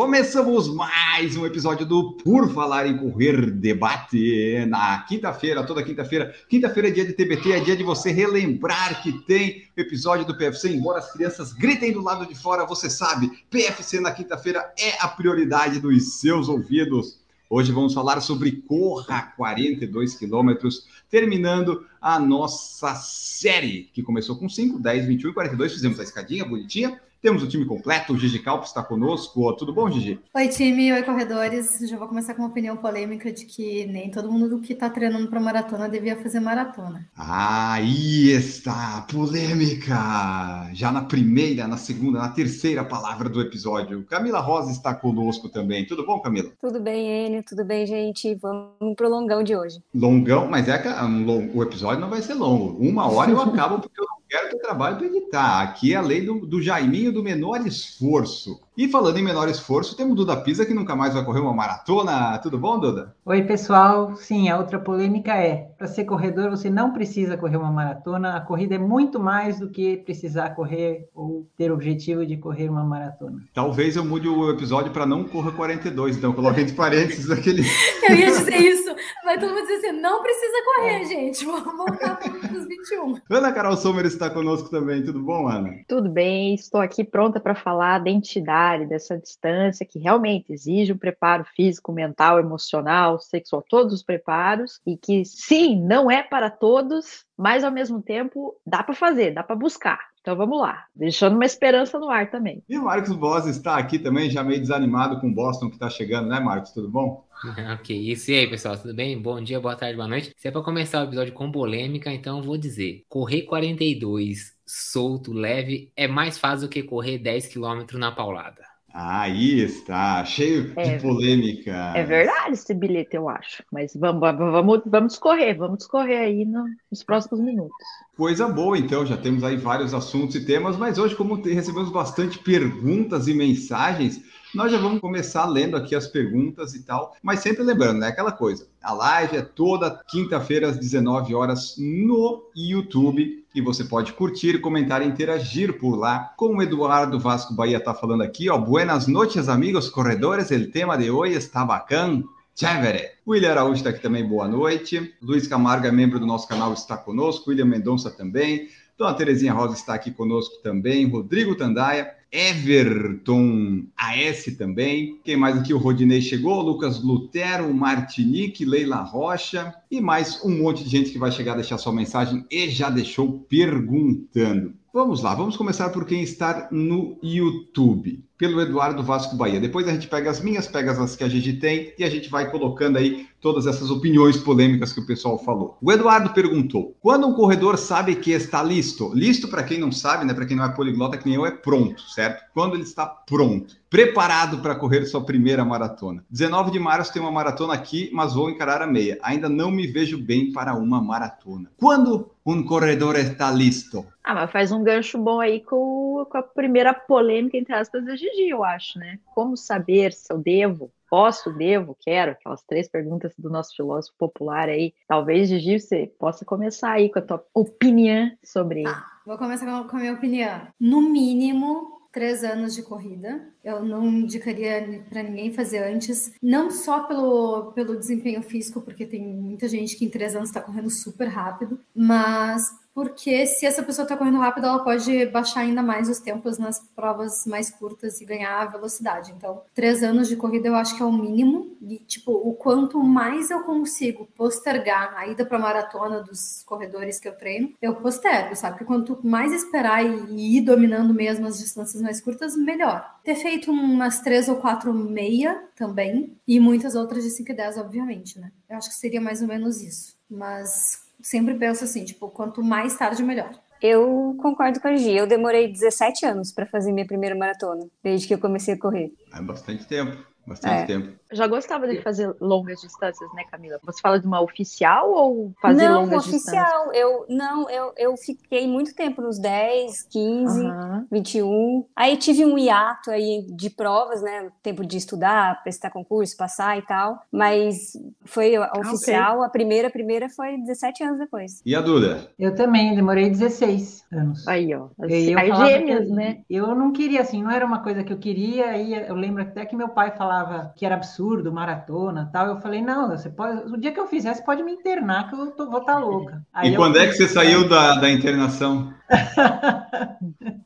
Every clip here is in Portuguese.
Começamos mais um episódio do Por Falar em Correr Debate na quinta-feira, toda quinta-feira. Quinta-feira é dia de TBT, é dia de você relembrar que tem episódio do PFC, embora as crianças gritem do lado de fora, você sabe, PFC na quinta-feira é a prioridade dos seus ouvidos. Hoje vamos falar sobre Corra 42 quilômetros, terminando a nossa série, que começou com 5, 10, 21 e 42. Fizemos a escadinha bonitinha. Temos o time completo, o Gigi Calpo está conosco. Tudo bom, Gigi? Oi, time. Oi, corredores. Já vou começar com uma opinião polêmica de que nem todo mundo que está treinando para maratona devia fazer maratona. Aí está, polêmica! Já na primeira, na segunda, na terceira palavra do episódio. Camila Rosa está conosco também. Tudo bom, Camila? Tudo bem, Enio? Tudo bem, gente? Vamos pro longão de hoje. Longão, mas é que um long- o episódio não vai ser longo. Uma hora eu acabo porque eu não quero ter trabalho para editar. Aqui é a lei do, do Jaiminho do menor esforço. E falando em menor esforço, temos Duda Pisa que nunca mais vai correr uma maratona. Tudo bom, Duda? Oi, pessoal. Sim, a outra polêmica é: para ser corredor, você não precisa correr uma maratona. A corrida é muito mais do que precisar correr ou ter o objetivo de correr uma maratona. Talvez eu mude o episódio para não corra 42, então coloque entre parênteses aquele. Eu ia dizer isso. Vai todo mundo dizer assim: não precisa correr, gente. Vamos voltar para os 21. Ana Carol Sommer está conosco também. Tudo bom, Ana? Tudo bem, estou aqui pronta para falar da entidade, dessa distância que realmente exige um preparo físico, mental, emocional, sexual, todos os preparos, e que sim, não é para todos, mas ao mesmo tempo dá para fazer, dá para buscar. Então vamos lá, deixando uma esperança no ar também. E o Marcos Boss está aqui também, já meio desanimado com o Boston que está chegando, né, Marcos? Tudo bom? Ok, isso e aí, pessoal, tudo bem? Bom dia, boa tarde, boa noite. Se é para começar o episódio com polêmica, então eu vou dizer: correr 42 solto, leve, é mais fácil do que correr 10 km na paulada. Aí está, cheio É, de polêmica. É verdade esse bilhete, eu acho. Mas vamos, vamos, vamos, discorrer, vamos discorrer aí no- nos próximos minutos. Coisa boa, então, já temos aí vários assuntos e temas, mas hoje, como recebemos bastante perguntas e mensagens, nós já vamos começar lendo aqui as perguntas e tal, mas sempre lembrando, né, aquela coisa, a live é toda quinta-feira às 19 horas no YouTube, e você pode curtir, comentar e interagir por lá. Como o Eduardo Vasco Bahia está falando aqui, ó, buenas noches, amigos corredores, el tema de hoje está bacana. Chévere. William Araújo está aqui também, boa noite. Luiz Camargo é membro do nosso canal, está conosco. William Mendonça também. Dona Terezinha Rosa está aqui conosco também. Rodrigo Tandaia. Everton AS também. Quem mais aqui? O Rodinei chegou. Lucas Lutero, Martinique, Leila Rocha. E mais um monte de gente que vai chegar a deixar sua mensagem e já deixou perguntando. Vamos lá, vamos começar por quem está no YouTube, pelo Eduardo Vasco Bahia. Depois a gente pega as minhas, pega as que a gente tem e a gente vai colocando aí todas essas opiniões polêmicas que o pessoal falou. O Eduardo perguntou: quando um corredor sabe que está listo? Listo, para quem não sabe, né? Para quem não é poliglota, que nem eu, é pronto, certo? Quando ele está pronto, preparado para correr sua primeira maratona. 19 de março tem uma maratona aqui, mas vou encarar a meia. Ainda não me vejo bem para uma maratona. Quando um corredor está listo? Ah, mas faz um gancho bom aí com, com a primeira polêmica, entre aspas, da Gigi, eu acho, né? Como saber se eu devo, posso, devo, quero? Aquelas três perguntas do nosso filósofo popular aí. Talvez, Gigi, você possa começar aí com a tua opinião sobre ele. Vou começar com a- com a minha opinião. No mínimo, três anos de corrida. Eu não indicaria para ninguém fazer antes, não só pelo, pelo desempenho físico, porque tem muita gente que em três anos está correndo super rápido, mas porque se essa pessoa está correndo rápido, ela pode baixar ainda mais os tempos nas provas mais curtas e ganhar velocidade. Então, três anos de corrida eu acho que é o mínimo. E, tipo, o quanto mais eu consigo postergar a ida para maratona dos corredores que eu treino, eu postergo, sabe? Porque quanto mais esperar e ir dominando mesmo as distâncias mais curtas, melhor. Ter feito umas três ou quatro meia também, e muitas outras de 5 e 10, obviamente, né? Eu acho que seria mais ou menos isso. Mas sempre penso assim, tipo, quanto mais tarde, melhor. Eu concordo com a Gi. Eu demorei 17 anos para fazer minha primeira maratona, desde que eu comecei a correr. É bastante tempo. Bastante É. tempo. Já gostava de fazer longas distâncias, né, Camila? Você fala de uma oficial ou fazer não, longas distâncias? oficial. Eu, não, eu, eu fiquei muito tempo nos 10, 15, Aham. 21. Aí tive um hiato aí de provas, né? Tempo de estudar, prestar concurso, passar e tal. Mas foi a oficial, a primeira, a primeira foi 17 anos depois. E a Duda? Eu também demorei 16 anos. Aí, ó. As, eu as gêmeas, que- né? Eu não queria, assim, não era uma coisa que eu queria. E eu lembro até que meu pai falava que era absurdo, maratona tal. Eu falei, não, você pode. O dia que eu fizer, você pode me internar, que eu tô- vou estar louca. Aí e eu quando é que você saiu da, da internação?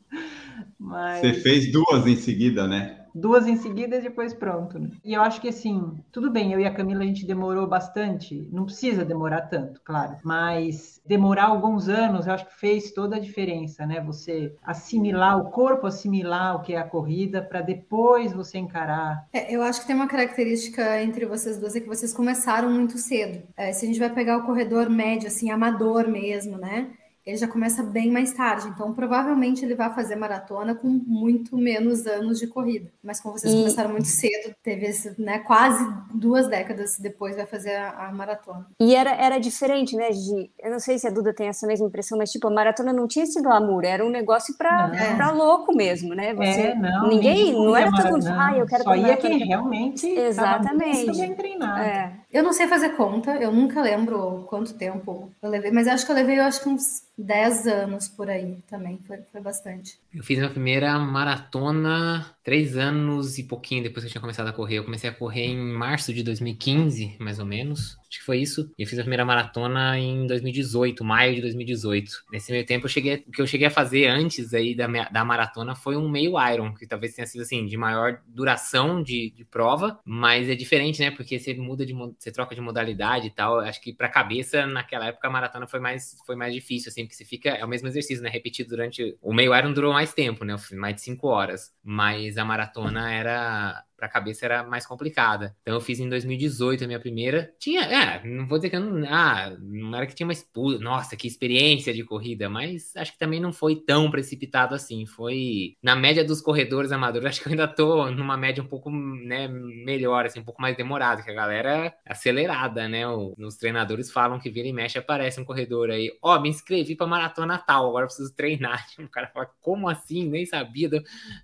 Mas... Você fez duas em seguida, né? Duas em seguida e depois pronto. né? E eu acho que assim, tudo bem, eu e a Camila a gente demorou bastante, não precisa demorar tanto, claro, mas demorar alguns anos eu acho que fez toda a diferença, né? Você assimilar, o corpo assimilar o que é a corrida para depois você encarar. É, eu acho que tem uma característica entre vocês duas, é que vocês começaram muito cedo. É, se a gente vai pegar o corredor médio, assim, amador mesmo, né? Ele já começa bem mais tarde, então provavelmente ele vai fazer maratona com muito menos anos de corrida. Mas como vocês E- começaram muito cedo, teve esse, né, quase duas décadas depois vai fazer a, a maratona. E era, era diferente, né, Gi? Eu não sei se a Duda tem essa mesma impressão, mas, tipo, a maratona não tinha esse glamour, era um negócio pra, Não. pra louco mesmo, né? Você, é, não, ninguém, não era todo mundo, ah, eu quero Só ia quem realmente Exatamente. muito bem treinado. É, Eu não sei fazer conta, eu nunca lembro quanto tempo eu levei, mas acho que eu levei, eu acho que uns 10 anos por aí também, foi, foi bastante. Eu fiz minha primeira maratona três anos e pouquinho depois que eu tinha começado a correr. Eu comecei a correr em março de 2015, mais ou menos. Acho que foi isso. E eu fiz a primeira maratona em 2018, maio de 2018. Nesse meio tempo, eu cheguei, o que eu cheguei a fazer antes aí da, da maratona foi um meio Iron, que talvez tenha sido assim, de maior duração de, de prova, mas é diferente, né? Porque você muda de você troca de modalidade e tal. Acho que pra cabeça, naquela época, a maratona foi mais, foi mais difícil, assim, porque você fica. É o mesmo exercício, né? Repetido durante. O meio Iron durou mais tempo, né? Mais de cinco horas. Mas a maratona era. Pra cabeça era mais complicada. Então eu fiz em 2018 a minha primeira. Tinha, é, não vou dizer que eu não. Ah, não era que tinha uma expu- Nossa, que experiência de corrida, mas acho que também não foi tão precipitado assim. Foi na média dos corredores amadores, acho que eu ainda tô numa média um pouco, né, melhor, assim, um pouco mais demorada, que a galera é acelerada, né? Os treinadores falam que vira e mexe, aparece um corredor aí. Ó, me inscrevi pra maratona tal, agora preciso treinar. O cara fala, como assim? Nem sabia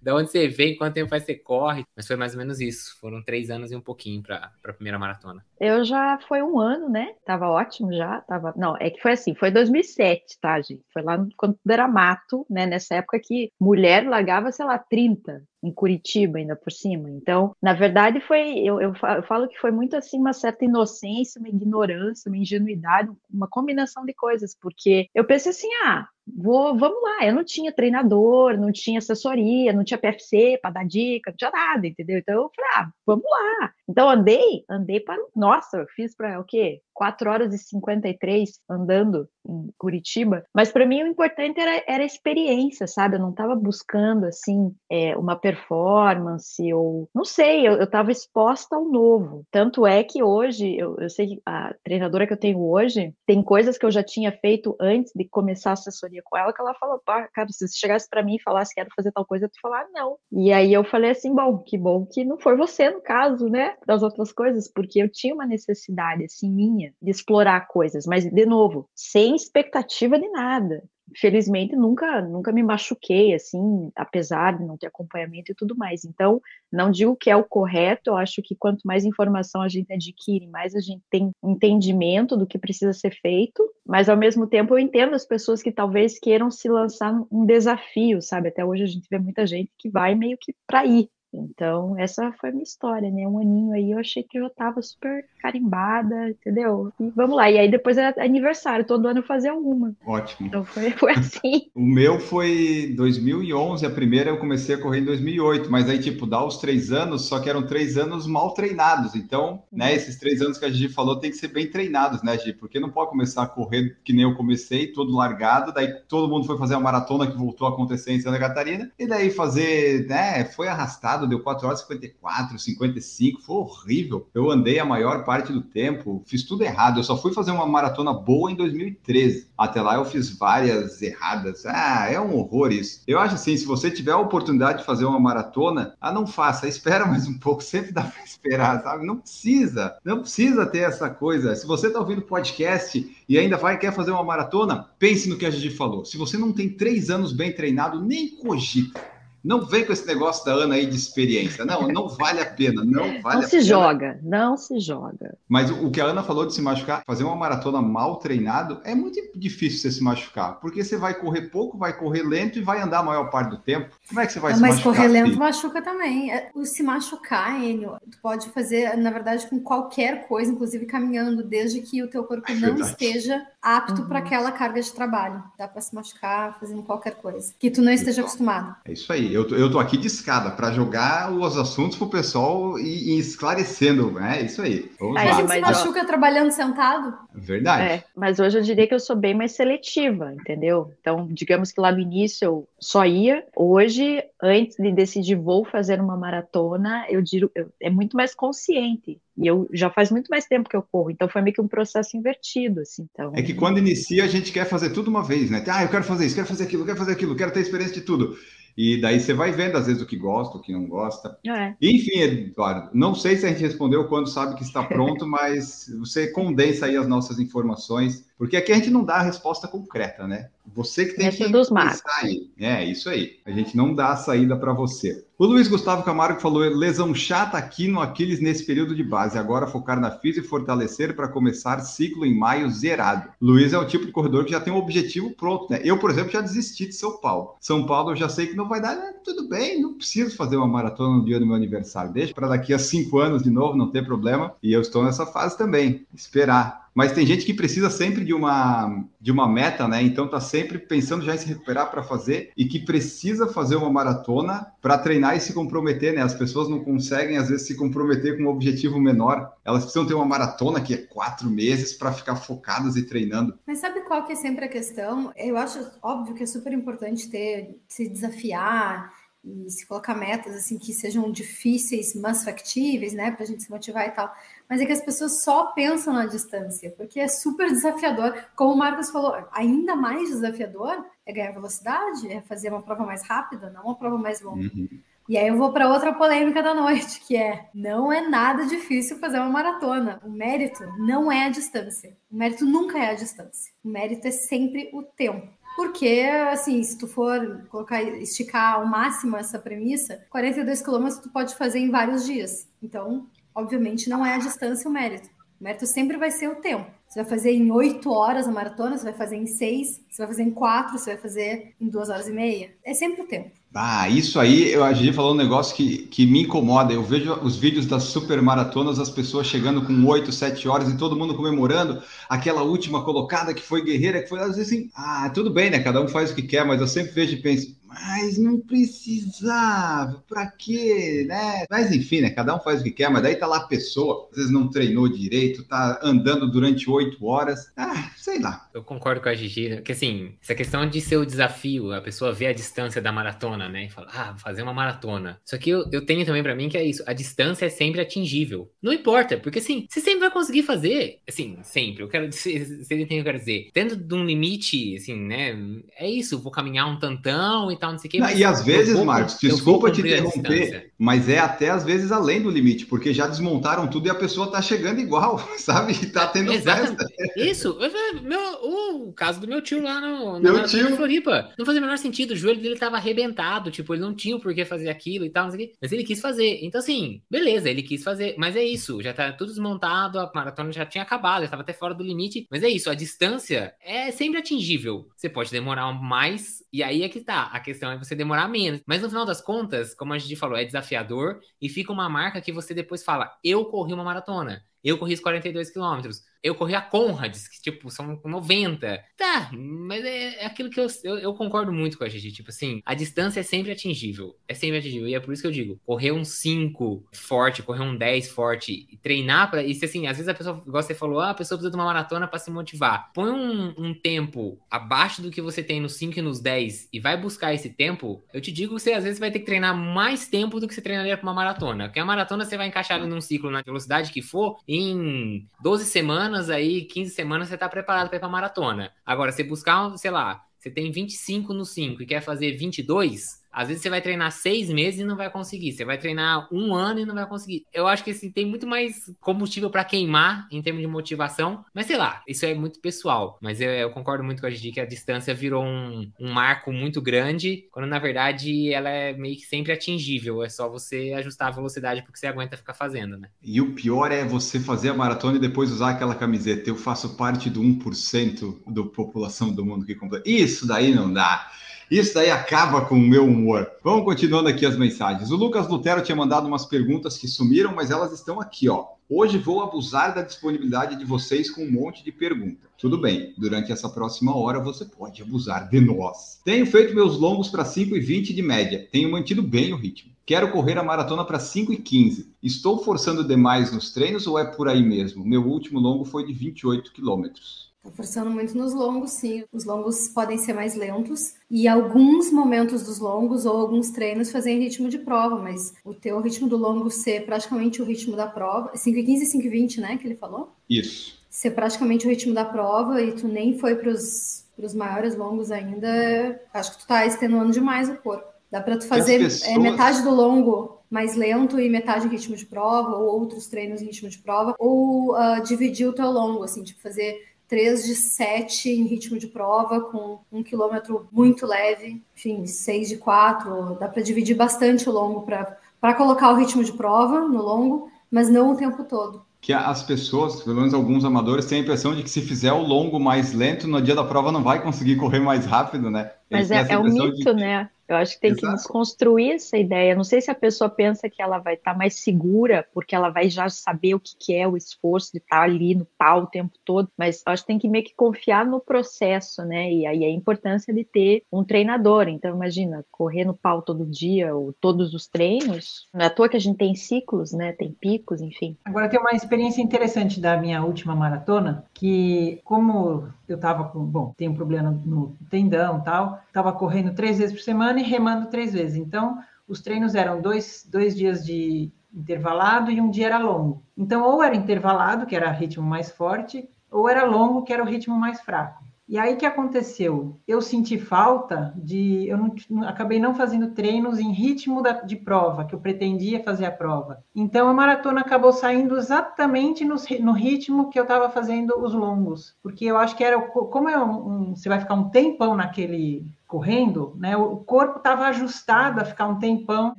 da onde você vem, quanto tempo faz você corre. Mas foi mais ou menos isso. Foram três anos e um pouquinho pra, pra primeira maratona. Eu já foi um ano, né? Tava ótimo já, tava. Não, é que foi assim, foi 2007, tá, gente? Foi lá quando era mato, né? Nessa época que mulher largava, sei lá, 30 em Curitiba ainda por cima. Então, na verdade, foi eu, eu fa- eu falo que foi muito assim uma certa inocência, uma ignorância, uma ingenuidade, uma combinação de coisas, porque eu pensei assim, ah, vou, vamos lá. Eu não tinha treinador, não tinha assessoria, não tinha PFC para dar dica, não tinha nada, entendeu? Então eu falei, ah, vamos lá. Então andei, andei para, nossa, fiz para o quê? 4 horas e 53 andando em Curitiba, mas para mim o importante era, era a experiência, sabe? Eu não estava buscando assim é, uma performance ou não sei, eu estava exposta ao novo. Tanto é que hoje eu, eu sei que a treinadora que eu tenho hoje tem coisas que eu já tinha feito antes de começar a assessoria com ela que ela falou, pá, cara, se você chegasse para mim e falasse quero fazer tal coisa, tu falar não. E aí eu falei assim, bom, que bom que não foi você no caso, né, das outras coisas, porque eu tinha uma necessidade assim minha de explorar coisas, mas de novo, sem expectativa de nada. Felizmente nunca nunca me machuquei assim, apesar de não ter acompanhamento e tudo mais. Então, não digo que é o correto, eu acho que quanto mais informação a gente adquire, mais a gente tem entendimento do que precisa ser feito, mas ao mesmo tempo eu entendo as pessoas que talvez queiram se lançar num desafio, sabe? Até hoje a gente vê muita gente que vai meio que para ir. Então, essa foi a minha história, né? Um aninho aí eu achei que eu tava super carimbada, entendeu? E vamos lá. E aí depois era aniversário, todo ano eu fazia uma. Ótimo. Então foi, foi assim. O meu foi 2011, a primeira eu comecei a correr em 2008, mas aí, tipo, dá os três anos, só que eram três anos mal treinados. Então, né, esses três anos que a Gigi falou tem que ser bem treinados, né, Gigi? Porque não pode começar a correr que nem eu comecei, todo largado, daí todo mundo foi fazer a maratona que voltou a acontecer em Santa Catarina, e daí fazer, né, foi arrastado deu 4 horas e 54, 55, foi horrível. Eu andei a maior parte do tempo, fiz tudo errado. Eu só fui fazer uma maratona boa em 2013. Até lá eu fiz várias erradas. Ah, é um horror isso. Eu acho assim, se você tiver a oportunidade de fazer uma maratona, ah, não faça, espera mais um pouco, sempre dá para esperar, sabe? Não precisa, não precisa ter essa coisa. Se você está ouvindo podcast e ainda vai quer fazer uma maratona, pense no que a gente falou. Se você não tem três anos bem treinado, nem cogita. Não vem com esse negócio da Ana aí de experiência. Não, não vale a pena. Não vale não se pena. joga, não se joga. Mas o que a Ana falou de se machucar, fazer uma maratona mal treinado, é muito difícil você se machucar. Porque você vai correr pouco, vai correr lento e vai andar a maior parte do tempo. Como é que você vai não, se mas machucar? Mas correr lento filho? machuca também. É, o se machucar, Enio, tu pode fazer, na verdade, com qualquer coisa, inclusive caminhando, desde que o teu corpo É não esteja apto Uhum. para aquela carga de trabalho. Dá para se machucar fazendo qualquer coisa. Que tu não esteja acostumado. É isso aí. Eu tô, eu tô aqui de escada para jogar os assuntos pro pessoal e, e esclarecendo. É isso aí. Vamos Aí, a lá. gente mas, se ó- machuca trabalhando sentado. Verdade. É, mas hoje eu diria que eu sou bem mais seletiva, entendeu? Então, digamos que lá no início eu só ia. Hoje, antes de decidir vou fazer uma maratona, eu digo, eu- é muito mais consciente. E eu já faz muito mais tempo que eu corro, então foi meio que um processo invertido, assim. Então, É que quando inicia, a gente quer fazer tudo uma vez, né? Ah, eu quero fazer isso, quero fazer aquilo, quero fazer aquilo, quero ter experiência de tudo. E daí você vai vendo, às vezes, o que gosta, o que não gosta. é. Enfim, Eduardo, não sei se a gente respondeu quando sabe que está pronto, mas você condensa aí as nossas informações, porque aqui a gente não dá a resposta concreta, né? Você que tem que dos pensar aí. É, isso aí. A gente não dá a saída para você. O Luiz Gustavo Camargo falou: lesão chata aqui no Aquiles nesse período de base. Agora focar na física e fortalecer para começar ciclo em maio zerado. Luiz é o tipo de corredor que já tem um objetivo pronto, né? Eu, por exemplo, já desisti de São Paulo. São Paulo eu já sei que não vai dar, né? tudo bem, não preciso fazer uma maratona no dia do meu aniversário. Deixa para daqui a cinco anos de novo, não tem problema. E eu estou nessa fase também. Esperar. Mas tem gente que precisa sempre de uma, de uma meta, né? Então tá sempre pensando já em se recuperar para fazer e que precisa fazer uma maratona para treinar e se comprometer, né? As pessoas não conseguem, às vezes, se comprometer com um objetivo menor. Elas precisam ter uma maratona que é quatro meses para ficar focadas e treinando. Mas sabe qual que é sempre a questão? Eu acho óbvio que é super importante ter se desafiar e se colocar metas assim que sejam difíceis, mas factíveis, né, para a gente se motivar e tal. Mas é que as pessoas só pensam na distância, porque é super desafiador. Como o Marcos falou, ainda mais desafiador é ganhar velocidade, é fazer uma prova mais rápida, não uma prova mais longa. Uhum. E aí eu vou para outra polêmica da noite, que é: não é nada difícil fazer uma maratona. O mérito não é a distância. O mérito nunca é a distância. O mérito é sempre o tempo. Porque, assim, se tu for colocar, esticar ao máximo essa premissa, 42 quilômetros tu pode fazer em vários dias. Então, obviamente, não é a distância o mérito. O mérito sempre vai ser o tempo. Você vai fazer em 8 horas a maratona, você vai fazer em 6, você vai fazer em 4, você vai fazer em 2 horas e meia. É sempre o tempo. Ah, isso aí, eu, a gente falou um negócio que, que me incomoda. Eu vejo os vídeos das super maratonas, as pessoas chegando com 8, 7 horas e todo mundo comemorando aquela última colocada que foi guerreira, que foi às vezes assim, ah, tudo bem, né? Cada um faz o que quer, mas eu sempre vejo e penso, mas não precisava, pra quê, né? Mas enfim, né? Cada um faz o que quer, mas daí tá lá a pessoa, às vezes não treinou direito, tá andando durante 8 horas. Ah, sei lá. Eu concordo com a Gigi, né? que assim, essa questão de ser o desafio, a pessoa vê a distância da maratona, né? E fala, ah, vou fazer uma maratona. Só que eu, eu tenho também pra mim que é isso, a distância é sempre atingível. Não importa, porque assim, você sempre vai conseguir fazer, assim, sempre. Eu quero dizer, você o que dizer? Tendo de um limite, assim, né? É isso, vou caminhar um tantão e tal, não sei o que. Não, e às vezes, Marcos, desculpa te interromper, mas é até às vezes além do limite, porque já desmontaram tudo e a pessoa tá chegando igual, sabe? E tá tendo Exatamente. festa. Isso, meu, o caso do meu tio lá no, Meu na tio. de Floripa. Não fazia o menor sentido, o joelho dele tava arrebentado, tipo, ele não tinha o porquê fazer aquilo e tal, não sei o quê. Mas ele quis fazer. Então, assim, beleza, ele quis fazer. Mas é isso, já tá tudo desmontado, a maratona já tinha acabado, já tava até fora do limite. Mas é isso, a distância é sempre atingível. Você pode demorar mais, e aí é que tá. A questão é você demorar menos. Mas no final das contas, como a gente falou, é desafiador e fica uma marca que você depois fala: eu corri uma maratona. Eu corri os 42 quilômetros. Eu corri a Conrads, que, tipo, são 90. Tá, mas é, é aquilo que eu, eu, eu, concordo muito com a gente. Tipo assim, a distância é sempre atingível. É sempre atingível. E é por isso que eu digo, correr um 5 forte, correr um 10 forte, e treinar para Isso assim, às vezes a pessoa, igual você falou, ah, a pessoa precisa de uma maratona para se motivar. Põe um, um, tempo abaixo do que você tem nos 5 e nos 10 e vai buscar esse tempo, eu te digo que você às vezes vai ter que treinar mais tempo do que você treinaria para uma maratona. Porque a maratona você vai encaixar num ciclo na velocidade que for, em 12 semanas aí, 15 semanas você tá preparado para ir pra maratona. Agora, você buscar, sei lá, você tem 25 no 5 e quer fazer 22, às vezes você vai treinar seis meses e não vai conseguir. Você vai treinar um ano e não vai conseguir. Eu acho que assim, tem muito mais combustível para queimar em termos de motivação. Mas sei lá, isso é muito pessoal. Mas eu, eu concordo muito com a Gigi que a distância virou um, um, marco muito grande, quando na verdade ela é meio que sempre atingível. É só você ajustar a velocidade porque você aguenta ficar fazendo, né? E o pior é você fazer a maratona e depois usar aquela camiseta. Eu faço parte do 1% da população do mundo que completa. Isso daí não dá. Isso daí acaba com o meu humor. Vamos continuando aqui as mensagens. O Lucas Lutero tinha mandado umas perguntas que sumiram, mas elas estão aqui, ó. Hoje vou abusar da disponibilidade de vocês com um monte de pergunta. Tudo bem, durante essa próxima hora você pode abusar de nós. Tenho feito meus longos para 5 e 20 de média. Tenho mantido bem o ritmo. Quero correr a maratona para 5 e 15. Estou forçando demais nos treinos ou é por aí mesmo? Meu último longo foi de 28 quilômetros. Tá forçando muito nos longos, sim. Os longos podem ser mais lentos e alguns momentos dos longos ou alguns treinos fazem ritmo de prova, mas o teu ritmo do longo ser praticamente o ritmo da prova, 5,15 e 5,20, né, que ele falou? Isso. Ser praticamente o ritmo da prova e tu nem foi para os maiores longos ainda, acho que tu tá extenuando demais o corpo. Dá para tu fazer pessoas... é, metade do longo mais lento e metade em ritmo de prova, ou outros treinos em ritmo de prova, ou uh, dividir o teu longo, assim, tipo, fazer 3 de 7 em ritmo de prova, com um quilômetro muito leve, enfim, 6 de 4. Dá para dividir bastante o longo para colocar o ritmo de prova no longo, mas não o tempo todo. Que as pessoas, pelo menos alguns amadores, têm a impressão de que se fizer o longo mais lento, no dia da prova não vai conseguir correr mais rápido, né? Mas é, é um mito, de... né? Eu acho que tem Exato. que desconstruir essa ideia. Não sei se a pessoa pensa que ela vai estar tá mais segura, porque ela vai já saber o que, que é o esforço de estar tá ali no pau o tempo todo, mas acho que tem que meio que confiar no processo, né? E aí a importância de ter um treinador. Então, imagina, correr no pau todo dia ou todos os treinos. Não é à toa que a gente tem ciclos, né? Tem picos, enfim. Agora tem uma experiência interessante da minha última maratona, que como eu estava com, bom, tem um problema no tendão tal, estava correndo três vezes por semana e remando três vezes. Então, os treinos eram dois, dois dias de intervalado e um dia era longo. Então, ou era intervalado, que era ritmo mais forte, ou era longo, que era o ritmo mais fraco. E aí que aconteceu? Eu senti falta de. Eu não, acabei não fazendo treinos em ritmo da, de prova, que eu pretendia fazer a prova. Então a maratona acabou saindo exatamente no, no ritmo que eu estava fazendo os longos. Porque eu acho que era. Como é um, um, você vai ficar um tempão naquele correndo, né, o corpo estava ajustado a ficar um tempão,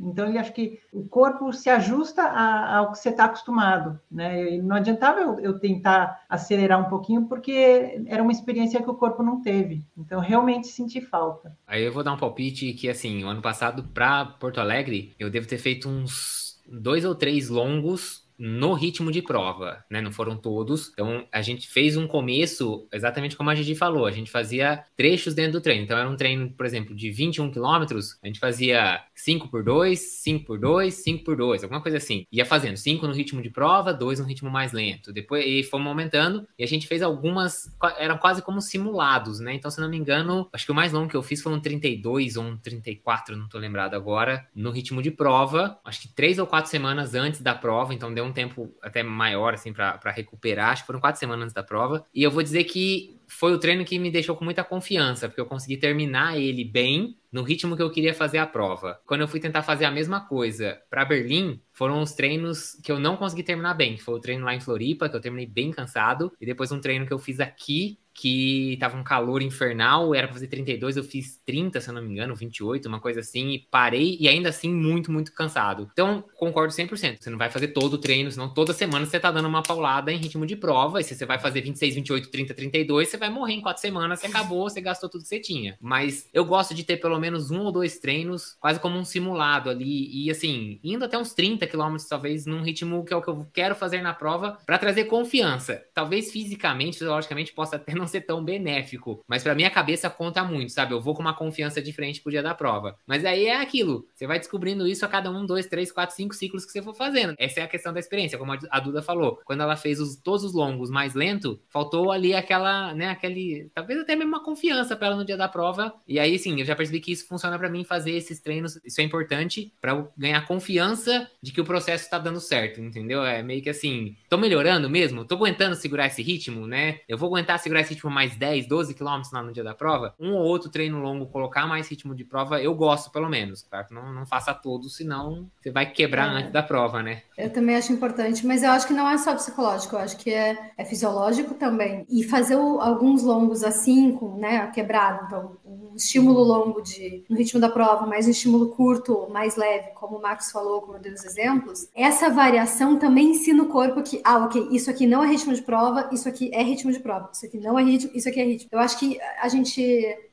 então ele acho que o corpo se ajusta ao que você está acostumado, né? E não adiantava eu, eu, tentar acelerar um pouquinho porque era uma experiência que o corpo não teve, então realmente senti falta. Aí eu vou dar um palpite que assim, o ano passado para Porto Alegre eu devo ter feito uns dois ou três longos no ritmo de prova, né? Não foram todos. Então a gente fez um começo exatamente como a Gigi falou. A gente fazia trechos dentro do treino. Então era um treino, por exemplo, de 21 quilômetros. A gente fazia 5 por 2, 5 por 2, 5 por 2, alguma coisa assim. Ia fazendo 5 no ritmo de prova, 2 no ritmo mais lento. Depois e fomos aumentando. E a gente fez algumas, eram quase como simulados, né? Então, se não me engano, acho que o mais longo que eu fiz foi um 32 ou um 34, não tô lembrado agora, no ritmo de prova. Acho que três ou quatro semanas antes da prova, então deu um um tempo até maior, assim, para recuperar. Acho que foram quatro semanas antes da prova. E eu vou dizer que foi o treino que me deixou com muita confiança, porque eu consegui terminar ele bem no ritmo que eu queria fazer a prova. Quando eu fui tentar fazer a mesma coisa para Berlim, foram os treinos que eu não consegui terminar bem. Foi o treino lá em Floripa, que eu terminei bem cansado, e depois um treino que eu fiz aqui, que tava um calor infernal, era pra fazer 32, eu fiz 30, se eu não me engano, 28, uma coisa assim, e parei, e ainda assim muito, muito cansado. Então, concordo 100%, você não vai fazer todo o treino, senão toda semana você tá dando uma paulada em ritmo de prova, e se você vai fazer 26, 28, 30, 32, você vai morrer em quatro semanas, você acabou, você gastou tudo que você tinha. Mas eu gosto de ter pelo menos um ou dois treinos, quase como um simulado ali. E assim, indo até uns 30 quilômetros, talvez, num ritmo que é o que eu quero fazer na prova, para trazer confiança. Talvez fisicamente, fisiologicamente, possa até não ser tão benéfico. Mas para minha cabeça conta muito, sabe? Eu vou com uma confiança diferente pro dia da prova. Mas aí é aquilo. Você vai descobrindo isso a cada um, dois, três, quatro, cinco ciclos que você for fazendo. Essa é a questão da experiência, como a Duda falou. Quando ela fez os, todos os longos mais lento, faltou ali aquela, né, aquele, talvez até mesmo uma confiança para ela no dia da prova. E aí, sim, eu já percebi que isso funciona para mim fazer esses treinos. Isso é importante para ganhar confiança de que o processo está dando certo, entendeu? É meio que assim, tô melhorando mesmo, tô aguentando segurar esse ritmo, né? Eu vou aguentar segurar esse ritmo mais 10, 12 quilômetros lá no dia da prova. Um ou outro treino longo, colocar mais ritmo de prova, eu gosto pelo menos. Claro que não, não faça todos, senão você vai quebrar é. antes da prova, né? Eu também acho importante, mas eu acho que não é só psicológico, eu acho que é, é fisiológico também. E fazer o, alguns longos assim, com, né, quebrado, então um estímulo longo de, no ritmo da prova, mais um estímulo curto, mais leve, como o Marcos falou, como deu os exemplos, essa variação também ensina o corpo que, ah, ok, isso aqui não é ritmo de prova, isso aqui é ritmo de prova, isso aqui não é ritmo, isso aqui é ritmo. Eu acho que a gente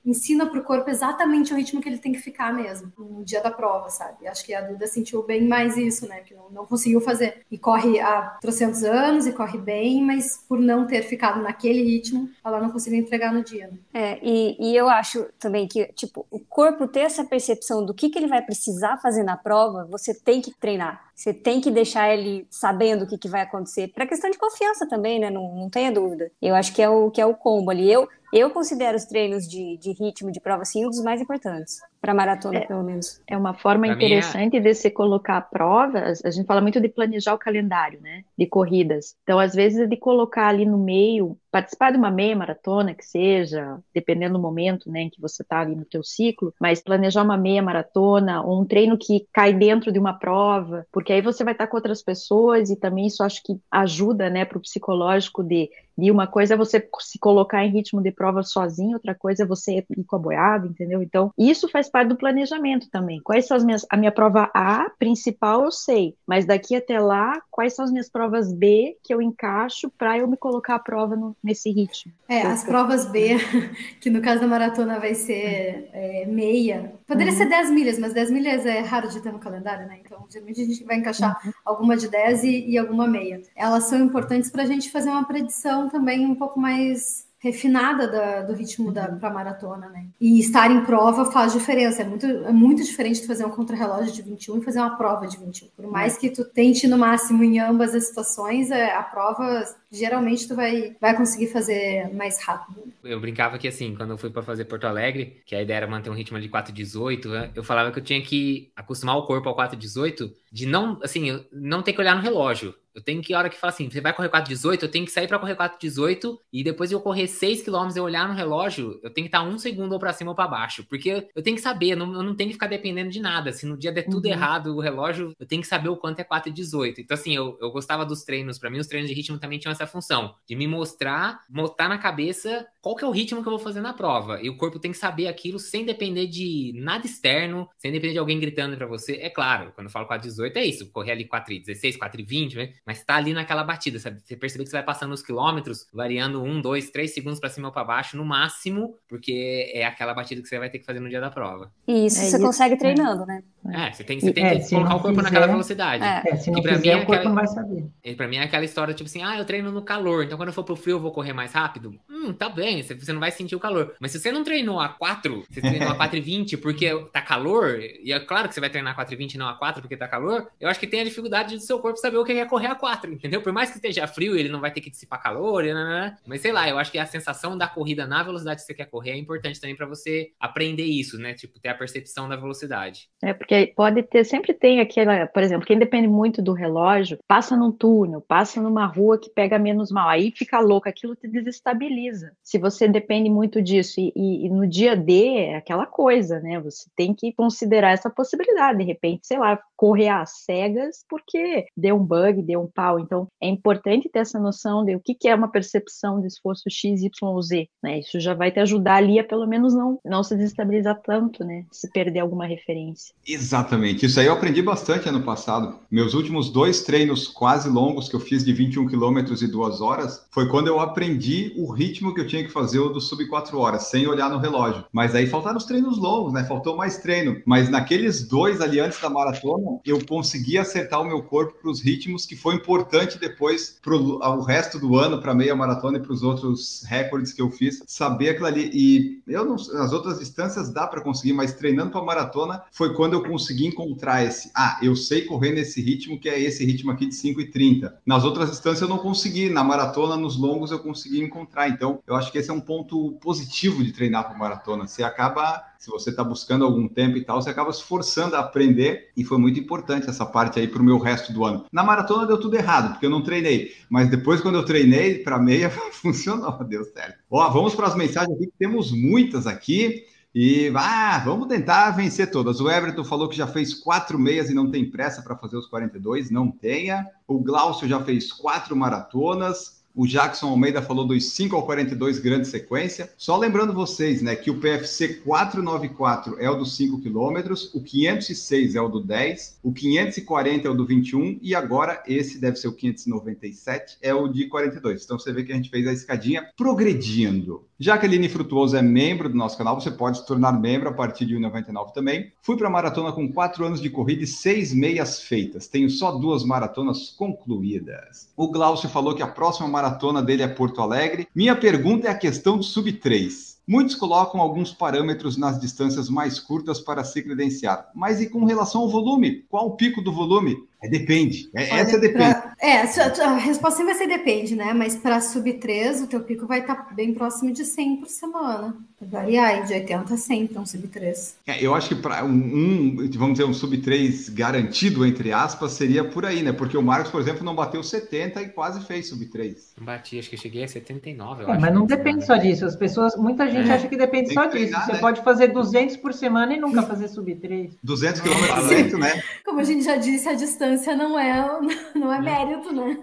ensina para o corpo exatamente o ritmo que ele tem que ficar mesmo, no dia da prova, sabe? Acho que a Duda sentiu bem mais isso, né? Que não, não conseguiu fazer. E corre há trocentos anos e corre bem, mas por não ter ficado naquele ritmo, ela não conseguiu entregar no dia. Né? É, e, e eu acho também que, tipo, o corpo ter essa percepção do que, que ele vai precisar fazer na prova, você tem que treinar. Você tem que deixar ele sabendo o que, que vai acontecer. Para questão de confiança também, né? Não, não tenha dúvida. Eu acho que é o que é o combo ali. Eu, eu considero os treinos de, de ritmo de prova assim um dos mais importantes para maratona, é, pelo menos. É uma forma pra interessante minha... de se colocar provas. A gente fala muito de planejar o calendário, né? De corridas. Então, às vezes, de colocar ali no meio, participar de uma meia maratona, que seja, dependendo do momento, né, em que você está ali no teu ciclo, mas planejar uma meia maratona, ou um treino que cai dentro de uma prova, porque aí você vai estar com outras pessoas e também isso acho que ajuda, né, para o psicológico de e uma coisa é você se colocar em ritmo de prova sozinho, outra coisa é você ir com a boiada, entendeu? Então, isso faz parte do planejamento também. Quais são as minhas. A minha prova A principal eu sei, mas daqui até lá, quais são as minhas provas B que eu encaixo para eu me colocar a prova no, nesse ritmo? É, as provas B, que no caso da maratona vai ser é, meia, poderia uhum. ser 10 milhas, mas 10 milhas é raro de ter no calendário, né? Então, geralmente a gente vai encaixar uhum. alguma de 10 e, e alguma meia. Elas são importantes para a gente fazer uma predição também um pouco mais refinada da, do ritmo da uhum. pra maratona, né? E estar em prova faz diferença. É muito, é muito diferente de fazer um contrarrelógio de 21 e fazer uma prova de 21. Por mais que tu tente no máximo em ambas as situações, é, a prova geralmente tu vai, vai conseguir fazer mais rápido. Eu brincava que assim, quando eu fui para fazer Porto Alegre, que a ideia era manter um ritmo de 4,18, né? eu falava que eu tinha que acostumar o corpo ao 4,18, de não, assim, não ter que olhar no relógio. Eu tenho que, a hora que fala assim, você vai correr 4,18, eu tenho que sair para correr 4,18 e depois de eu correr 6 km e olhar no relógio, eu tenho que estar um segundo ou para cima ou para baixo. Porque eu tenho que saber, eu não, eu não tenho que ficar dependendo de nada. Se no dia der tudo uhum. errado o relógio, eu tenho que saber o quanto é 4,18. Então, assim, eu, eu gostava dos treinos. Para mim, os treinos de ritmo também tinham essa função de me mostrar, botar na cabeça qual que é o ritmo que eu vou fazer na prova. E o corpo tem que saber aquilo sem depender de nada externo, sem depender de alguém gritando para você. É claro, quando eu falo 4,18 é isso, correr ali 4,16, 4,20, né? Mas tá ali naquela batida, sabe? Você percebe que você vai passando os quilômetros, variando um, dois, três segundos para cima ou para baixo, no máximo, porque é aquela batida que você vai ter que fazer no dia da prova. E isso é você isso, consegue né? treinando, né? É, você tem, você tem é, que colocar o corpo quiser, naquela velocidade. É, se não quiser, mim é o corpo aquela, não vai saber. Pra mim é aquela história, tipo assim, ah, eu treino no calor, então quando eu for pro frio eu vou correr mais rápido. Hum, tá bem, você não vai sentir o calor. Mas se você não treinou a 4, você treinou a 4 e 20 porque tá calor, e é claro que você vai treinar a 4 e 20 e não a 4 porque tá calor, eu acho que tem a dificuldade do seu corpo saber o que é correr a 4, entendeu? Por mais que esteja frio, ele não vai ter que dissipar calor, né, né, né? mas sei lá, eu acho que a sensação da corrida na velocidade que você quer correr é importante também para você aprender isso, né? Tipo, ter a percepção da velocidade. É, porque pode ter, sempre tem aquela, por exemplo, quem depende muito do relógio, passa num túnel, passa numa rua que pega menos mal, aí fica louco, aquilo te desestabiliza. Se você depende muito disso e, e, e no dia D é aquela coisa, né? Você tem que considerar essa possibilidade, de repente, sei lá, correr às cegas porque deu um bug, deu um pau. Então, é importante ter essa noção de o que, que é uma percepção de esforço X, Y Z, né? Isso já vai te ajudar ali a pelo menos não, não se desestabilizar tanto, né? Se perder alguma referência. Exato Exatamente. Isso aí eu aprendi bastante ano passado. Meus últimos dois treinos quase longos que eu fiz de 21 quilômetros e duas horas foi quando eu aprendi o ritmo que eu tinha que fazer o do sub 4 horas, sem olhar no relógio. Mas aí faltaram os treinos longos, né? Faltou mais treino. Mas naqueles dois ali antes da maratona, eu consegui acertar o meu corpo para os ritmos que foi importante depois para o resto do ano, para meia maratona e para os outros recordes que eu fiz, saber aquilo ali. E eu não, as outras distâncias dá para conseguir, mas treinando para maratona foi quando eu consegui encontrar esse. Ah, eu sei correr nesse ritmo que é esse ritmo aqui de 5 e 30. Nas outras distâncias eu não consegui, na maratona, nos longos eu consegui encontrar. Então, eu acho que esse é um ponto positivo de treinar para maratona. Você acaba se você está buscando algum tempo e tal, você acaba se forçando a aprender e foi muito importante essa parte aí para o meu resto do ano. Na maratona deu tudo errado, porque eu não treinei, mas depois quando eu treinei para meia, funcionou, deu certo. Ó, vamos para as mensagens aqui, temos muitas aqui. E ah, vamos tentar vencer todas. O Everton falou que já fez quatro meias e não tem pressa para fazer os 42. Não tenha. O Glaucio já fez quatro maratonas. O Jackson Almeida falou dos 5 ao 42 grande sequência. Só lembrando vocês, né, que o PFC 494 é o dos 5 quilômetros, o 506 é o do 10, o 540 é o do 21 e agora esse deve ser o 597, é o de 42. Então você vê que a gente fez a escadinha progredindo. Jaqueline Frutuoso é membro do nosso canal, você pode se tornar membro a partir de 1,99 também. Fui para a maratona com 4 anos de corrida e 6 meias feitas. Tenho só duas maratonas concluídas. O Glaucio falou que a próxima maratona dele é Porto Alegre. Minha pergunta é a questão do sub 3. Muitos colocam alguns parâmetros nas distâncias mais curtas para se credenciar, mas e com relação ao volume? Qual o pico do volume? É, depende. É, Olha, essa depende. Pra, é, a, a resposta vai ser depende, né? Mas para sub 3, o teu pico vai estar tá bem próximo de 100 por semana. Variar de 80 a 100, então sub 3. É, eu acho que para um, um, vamos dizer, um sub 3 garantido, entre aspas, seria por aí, né? Porque o Marcos, por exemplo, não bateu 70 e quase fez sub 3. Não bati, acho que eu cheguei a 79. É, mas não depende só disso. As pessoas, muita gente é. acha que depende Tem só que treinar, disso. Você né? pode fazer 200 por semana e nunca fazer sub 3. 200 km né? Como a gente já disse, a distância não é não é mérito, né?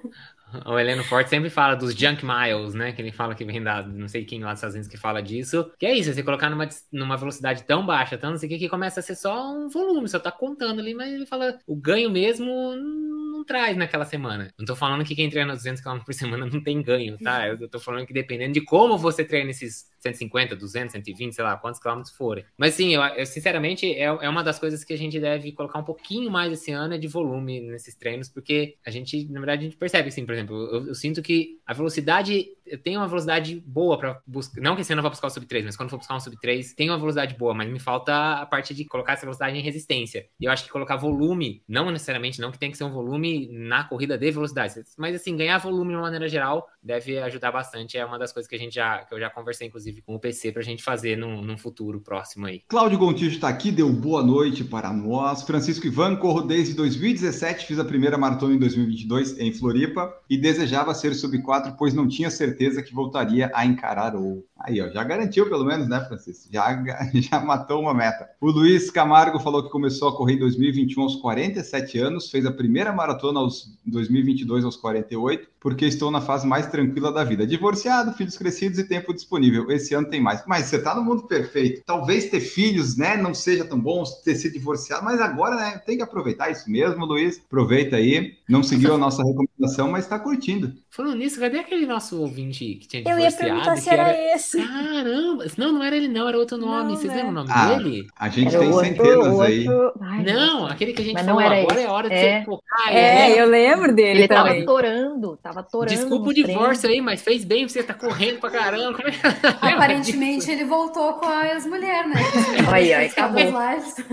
O Heleno Forte sempre fala dos junk miles, né? Que ele fala que vem da não sei quem lá dos Estados Unidos que fala disso. Que é isso, você colocar numa, numa velocidade tão baixa, tão não sei o que, que começa a ser só um volume, só tá contando ali, mas ele fala o ganho mesmo não traz naquela semana. Não tô falando que quem treina 200 km por semana não tem ganho, tá? Eu tô falando que dependendo de como você treina esses 150, 200, 120, sei lá, quantos quilômetros forem. Mas sim, eu, eu, sinceramente, é, é uma das coisas que a gente deve colocar um pouquinho mais esse ano é de volume nesses treinos, porque a gente, na verdade, a gente percebe, assim, por exemplo, eu, eu sinto que a velocidade, eu tenho uma velocidade boa para buscar, não que esse ano eu vou buscar o sub 3, mas quando for buscar um sub 3, tem uma velocidade boa, mas me falta a parte de colocar essa velocidade em resistência. E eu acho que colocar volume, não necessariamente, não que tem que ser um volume na corrida de velocidade, mas assim, ganhar volume de uma maneira geral deve ajudar bastante, é uma das coisas que a gente já, que eu já conversei, inclusive, com o PC para a gente fazer num, num, futuro próximo aí. Cláudio Gontijo está aqui, deu boa noite para nós. Francisco Ivan, corro desde 2017, fiz a primeira maratona em 2022 em Floripa e desejava ser sub 4, pois não tinha certeza que voltaria a encarar o. Aí, ó, já garantiu pelo menos, né, Francisco? Já, já matou uma meta. O Luiz Camargo falou que começou a correr em 2021 aos 47 anos, fez a primeira maratona aos 2022 aos 48, porque estou na fase mais tranquila da vida. Divorciado, filhos crescidos e tempo disponível. Esse ano tem mais. Mas você está no mundo perfeito. Talvez ter filhos, né, não seja tão bom ter sido divorciado, mas agora, né, tem que aproveitar isso mesmo, Luiz. Aproveita aí. Não seguiu a nossa recomendação, mas está curtindo. Falando nisso, cadê aquele nosso ouvinte que tinha divorciado? Eu ia perguntar se era, era, esse. Caramba! Não, não era ele não, era outro nome. Não, Vocês lembram o nome ah, dele? A gente era tem outro, centenas outro... aí. Ai, não, aquele que a gente falou, agora esse. é hora de é. você focar. É, é, eu lembro dele Ele também. tava torando, tava torando. Desculpa o divórcio aí, mas fez bem, você tá correndo pra caramba. Aparentemente ele voltou com as mulheres, né? Aí, aí, acabou.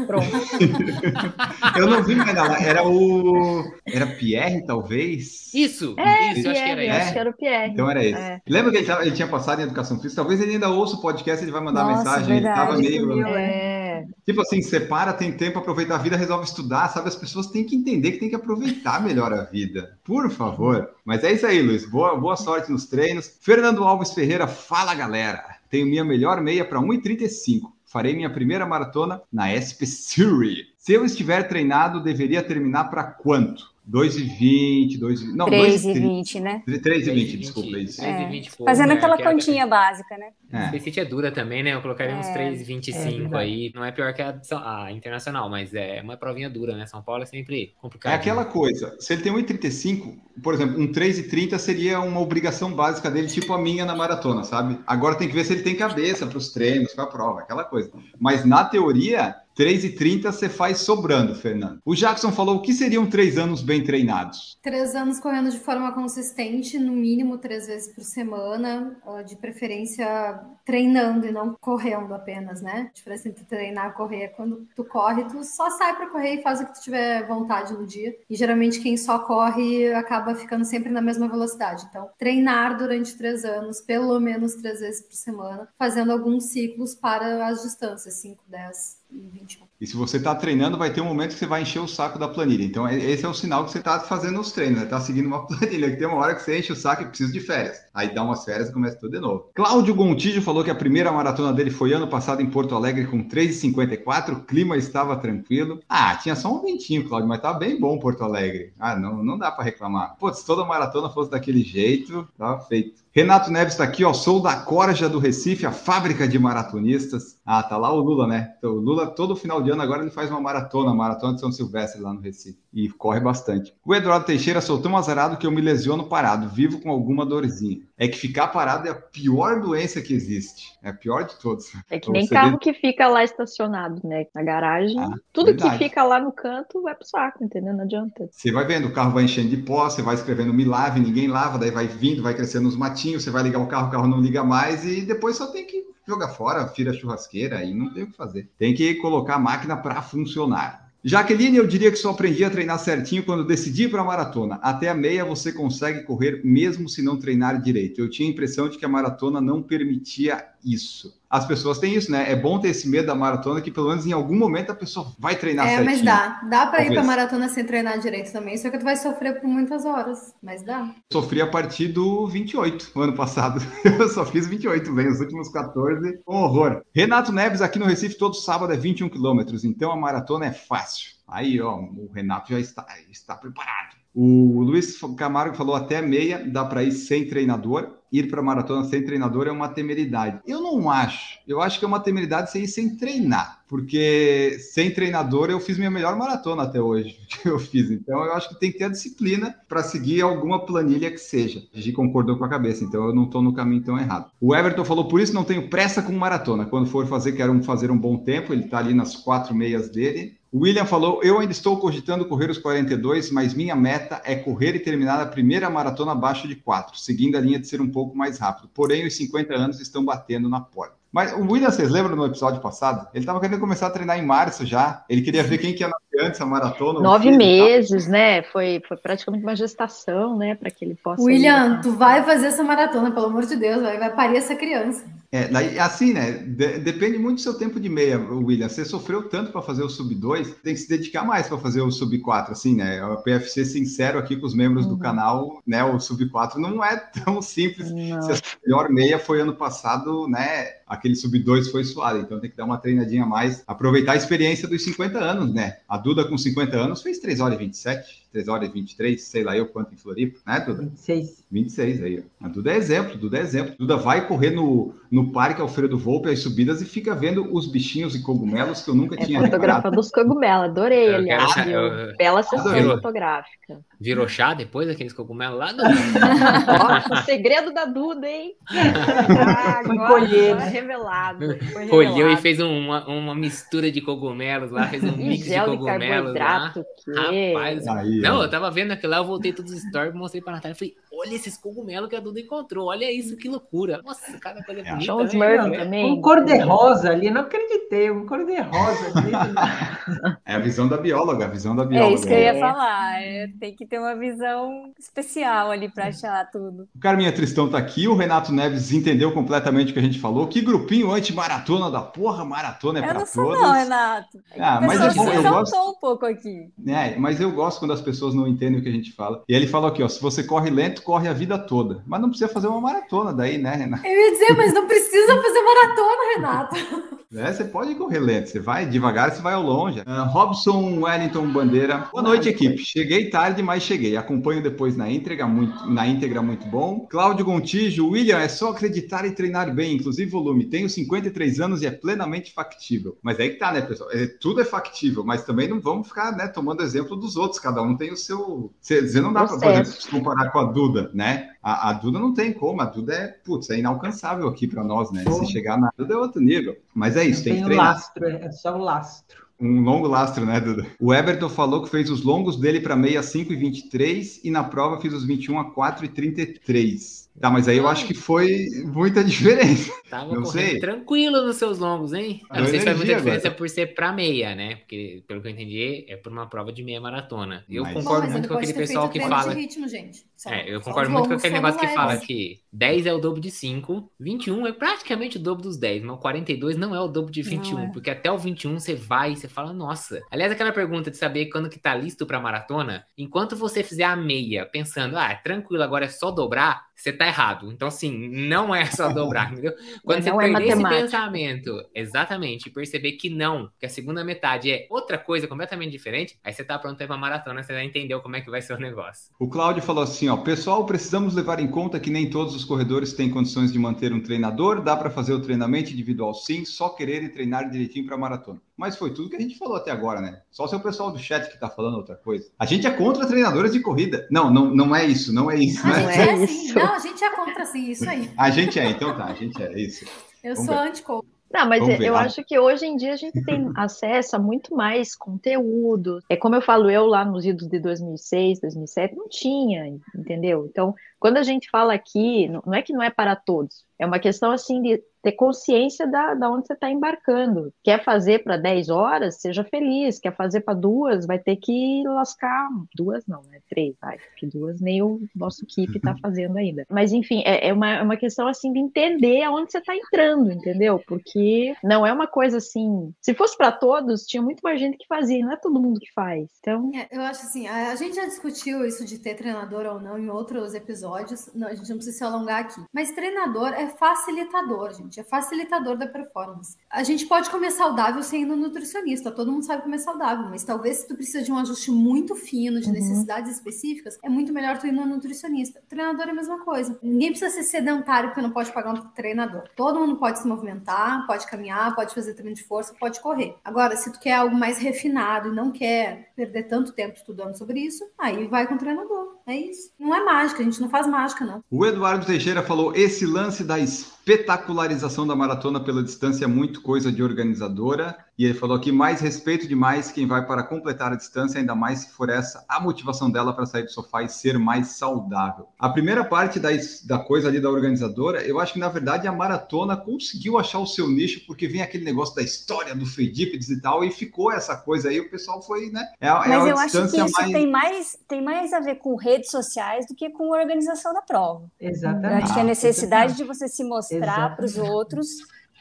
Pronto. eu não vi mais nada. Era o... Era Pierre, talvez? Isso, é, isso, Pierre, acho que era esse. Acho que era o Pierre. Então era esse. É. Lembra que ele, tava, ele, tinha passado em Educação Física? Talvez ele ainda ouça o podcast, ele vai mandar Nossa, mensagem. Verdade, tava meio... É. Tipo assim, separa, tem tempo, aproveita a vida, resolve estudar, sabe? As pessoas têm que entender que tem que aproveitar melhor a vida. Por favor. Mas é isso aí, Luiz. Boa, boa sorte nos treinos. Fernando Alves Ferreira, fala galera. Tenho minha melhor meia para 1,35. Farei minha primeira maratona na SP Series. Se eu estiver treinado, deveria terminar para quanto? 2,20, 2,20. Não, 3,20, né? 3,20, desculpa, isso. 3,20 pouco, Fazendo né? aquela continha básica, né? É. Esse City é dura também, né? Eu colocaria uns É, 3,25 é aí. Não é pior que a, a internacional, mas é uma provinha dura, né? São Paulo é sempre complicado. É aquela coisa, se ele tem 1,35, por exemplo, um 3,30 seria uma obrigação básica dele, tipo a minha na maratona, sabe? Agora tem que ver se ele tem cabeça para os treinos, para a prova, aquela coisa. Mas na teoria, 3,30 você faz sobrando, Fernando. O Jackson falou o que seriam três anos bem treinados? Três anos correndo de forma consistente, no mínimo três vezes por semana, de preferência treinando e não correndo apenas, né? A diferença entre treinar e correr é quando tu corre, tu só sai para correr e faz o que tu tiver vontade no dia. E geralmente quem só corre acaba ficando sempre na mesma velocidade. Então, treinar durante três anos, pelo menos três vezes por semana, fazendo alguns ciclos para as distâncias, 5, 10 e 21. E se você está treinando, vai ter um momento que você vai encher o saco da planilha. Então, é- esse é o sinal que você está fazendo os treinos, né? Está seguindo uma planilha, que tem uma hora que você enche o saco e precisa de férias. Aí dá umas férias e começa tudo de novo. Cláudio Gontijo falou que a primeira maratona dele foi ano passado em Porto Alegre com 3,54, o clima estava tranquilo. Ah, tinha só um ventinho, Cláudio, mas tá bem bom Porto Alegre. Ah, não, não dá para reclamar. Pô, se toda maratona fosse daquele jeito, tava feito. Renato Neves está aqui, ó. Sou da Corja do Recife, a fábrica de maratonistas. Ah, tá lá o Lula, né? Então, o Lula, todo final de ano, agora ele faz uma maratona, maratona de São Silvestre lá no Recife. E corre bastante. O Eduardo Teixeira soltou um azarado que eu me lesiono parado, vivo com alguma dorzinha. É que ficar parado é a pior doença que existe. É a pior de todos. É que nem Você carro vê- que fica lá estacionado, né? Na garagem. Ah, Tudo verdade. que fica lá no canto vai pro saco, entendeu? Não adianta. Você vai vendo, o carro vai enchendo de pó, você vai escrevendo me lave, ninguém lava, daí vai vindo, vai crescendo os matinhos, você vai ligar o carro, o carro não liga mais e depois só tem que jogar fora, tira a churrasqueira e não tem o que fazer. Tem que colocar a máquina para funcionar. Jaqueline, eu diria que só aprendi a treinar certinho quando decidi para a maratona. Até a meia você consegue correr mesmo se não treinar direito. Eu tinha a impressão de que a maratona não permitia isso. As pessoas têm isso, né? É bom ter esse medo da maratona que pelo menos em algum momento a pessoa vai treinar É, certinho. mas dá. Dá para ir para maratona sem treinar direito também, só que tu vai sofrer por muitas horas, mas dá. Sofri a partir do 28, ano passado. Eu só fiz 28, bem, os últimos 14, um horror. Renato Neves, aqui no Recife, todo sábado é 21 quilômetros, então a maratona é fácil. Aí, ó, o Renato já está, está preparado. O Luiz Camargo falou até meia, dá para ir sem treinador. Ir para maratona sem treinador é uma temeridade. Eu não acho. Eu acho que é uma temeridade você ir sem treinar, porque sem treinador eu fiz minha melhor maratona até hoje que eu fiz. Então eu acho que tem que ter a disciplina para seguir alguma planilha que seja. A concordou com a cabeça, então eu não estou no caminho tão errado. O Everton falou por isso não tenho pressa com maratona. Quando for fazer, quero fazer um bom tempo. Ele está ali nas quatro meias dele. O William falou: Eu ainda estou cogitando correr os 42, mas minha meta é correr e terminar a primeira maratona abaixo de 4, seguindo a linha de ser um pouco mais rápido. Porém, os 50 anos estão batendo na porta. Mas o William, vocês lembram no episódio passado? Ele estava querendo começar a treinar em março já. Ele queria ver quem que ia nascer antes a maratona. Nove filho meses, né? Foi, foi praticamente uma gestação, né? Para que ele possa. William, tu vai fazer essa maratona, pelo amor de Deus, vai, vai parir essa criança. É, daí, assim, né? de- depende muito do seu tempo de meia, William. Você sofreu tanto para fazer o sub 2, tem que se dedicar mais para fazer o sub 4, assim, né? O PFC sincero aqui com os membros do Uhum. canal, né? O sub 4 não é tão simples. Não. Se a sua melhor meia foi ano passado, né? Aquele sub 2 foi suado, então tem que dar uma treinadinha a mais, aproveitar a experiência dos 50 anos, né? A Duda com 50 anos fez 3 horas e 27, 3 horas e 23, sei lá eu quanto em Floripa, né, Duda? 26. 26 aí. ó. A Duda é exemplo, Duda é exemplo. Duda vai correr no, no Parque Alfredo Volpe, as subidas, e fica vendo os bichinhos e cogumelos que eu nunca É tinha fotografando os cogumelos, adorei, Eu aliás. quero- eu- Bela sessão fotográfica. Virou chá depois daqueles cogumelos lá? Não. Ó, o segredo da Duda, hein? Ah, Foi agora colher, revelado. Foi Colheu e fez um- uma, uma mistura de cogumelos lá, fez um E mix de gel de cogumelos lá. carboidrato, que... Rapaz, Aí, não, eu tava vendo aquilo lá, eu voltei todos os stories, mostrei pra Natália, falei, olha esses cogumelos que a Duda encontrou, olha isso, que loucura. Nossa, cada coisa bonita, Achou uns né? Murphy Não, também. Um cor-de-rosa ali, não acreditei, um cor-de-rosa ali. É a visão da bióloga, a visão da bióloga. É isso que eu ia É. falar. é, tem que ter uma visão especial ali para achar tudo. O Carminha Tristão tá aqui, o Renato Neves entendeu completamente o que a gente falou. Que grupinho anti-maratona da porra, maratona é eu pra não sou, todos. não, Renato. Ah, O mas pessoal é bom, se eu gosto. um pouco aqui. É, mas eu gosto quando as pessoas não entendem o que a gente fala. E ele falou aqui, ó, se você corre lento, corre a vida toda. Mas não precisa fazer uma maratona daí, né, Renato? Eu ia dizer, mas não precisa fazer maratona, Renato. É, você pode correr lento, você vai devagar, você vai ao longe. Uh, Robson Wellington Bandeira. Boa noite, equipe. Cheguei tarde, mas cheguei. Acompanho depois na íntegra, muito, na íntegra muito bom. Cláudio Gontijo, William, é só acreditar e treinar bem, inclusive volume. Tenho 53 anos e é plenamente factível. Mas aí que tá, né, pessoal? É, tudo é factível, mas também não vamos ficar né, tomando exemplo dos outros. Cada um tem o seu. Você não dá para, por exemplo, se comparar com a Duda, né? A, a, Duda não tem como, a Duda é, putz, é inalcançável aqui para nós, né? Se chegar na Duda é outro nível. Mas é isso, tem, tem que treinar. lastro, é só o lastro. Um longo lastro, né, Duda? O Everton falou que fez os longos dele para meia 5 e 23 e na prova fiz os 21 a 4 e 33. Tá, mas aí eu acho que foi muita diferença. Tava não sei. tranquilo nos seus longos, hein? Eu não sei se faz muita diferença agora. por ser para meia, né? Porque, pelo que eu entendi, é por uma prova de meia maratona. Eu mas... concordo Bom, muito com aquele pessoal que fala. Ritmo, gente. É, eu concordo muito com aquele negócio que fala que 10 é o dobro de 5, 21 é praticamente o dobro dos 10, mas o 42 não é o dobro de 21, é. porque até o 21 você vai e você fala, nossa. Aliás, aquela pergunta de saber quando que tá listo pra maratona, enquanto você fizer a meia, pensando, ah, tranquilo, agora é só dobrar, você tá errado. Então, assim, não é só dobrar, entendeu? Quando não você é perder esse pensamento, exatamente, perceber que não, que a segunda metade é outra coisa completamente diferente, aí você tá pronto pra ir pra maratona, você já entendeu como é que vai ser o negócio. O Cláudio falou assim, ó, pessoal, precisamos levar em conta que nem todos os corredores têm condições de manter um treinador, dá para fazer o treinamento individual sim, só querer e treinar direitinho para maratona. Mas foi tudo que a gente falou até agora, né? Só o seu pessoal do chat que tá falando outra coisa. A gente é contra treinadores de corrida. Não, não, não é isso, não é isso. Não é, é isso. Não, a gente é contra sim, isso aí. A gente é, então tá, a gente é, isso. Eu Vamos sou anti-coach. Não, mas eu acho que hoje em dia a gente tem acesso a muito mais conteúdo. É como eu falo, eu lá nos idos de 2006, 2007, não tinha, entendeu? Então, quando a gente fala aqui, não é que não é para todos, é uma questão assim de ter consciência da, da onde você está embarcando. Quer fazer para 10 horas, seja feliz. Quer fazer para duas, vai ter que lascar. Duas não, né? Três, vai. Porque duas nem o nosso equipe está fazendo ainda. Mas, enfim, é, é, uma, é uma questão assim de entender aonde você está entrando, entendeu? Porque não é uma coisa assim. Se fosse para todos, tinha muito mais gente que fazia, não é todo mundo que faz. Então. É, eu acho assim, a, a, gente já discutiu isso de ter treinador ou não em outros episódios. Não, a gente não precisa se alongar aqui. Mas treinador é facilitador, gente é facilitador da performance. A gente pode comer saudável sem ir no nutricionista, todo mundo sabe comer saudável, mas talvez se tu precisa de um ajuste muito fino, de uhum. necessidades específicas, é muito melhor tu ir no nutricionista. O treinador é a mesma coisa. Ninguém precisa ser sedentário porque não pode pagar um treinador. Todo mundo pode se movimentar, pode caminhar, pode fazer treino de força, pode correr. Agora, se tu quer algo mais refinado e não quer perder tanto tempo estudando sobre isso, aí vai com o treinador. É isso. Não é mágica, a gente não faz mágica, não. O Eduardo Teixeira falou: esse lance da espetacularização da maratona pela distância é muito coisa de organizadora. E ele falou aqui: mais respeito demais quem vai para completar a distância, ainda mais se for essa a motivação dela para sair do sofá e ser mais saudável. A primeira parte da, da coisa ali da organizadora, eu acho que na verdade a maratona conseguiu achar o seu nicho, porque vem aquele negócio da história do Fedípedes e tal, e ficou essa coisa aí, o pessoal foi, né? É, é Mas eu acho que isso mais... Tem, mais, tem mais a ver com redes sociais do que com a organização da prova. Exatamente. Eu acho que a necessidade de você se mostrar para os outros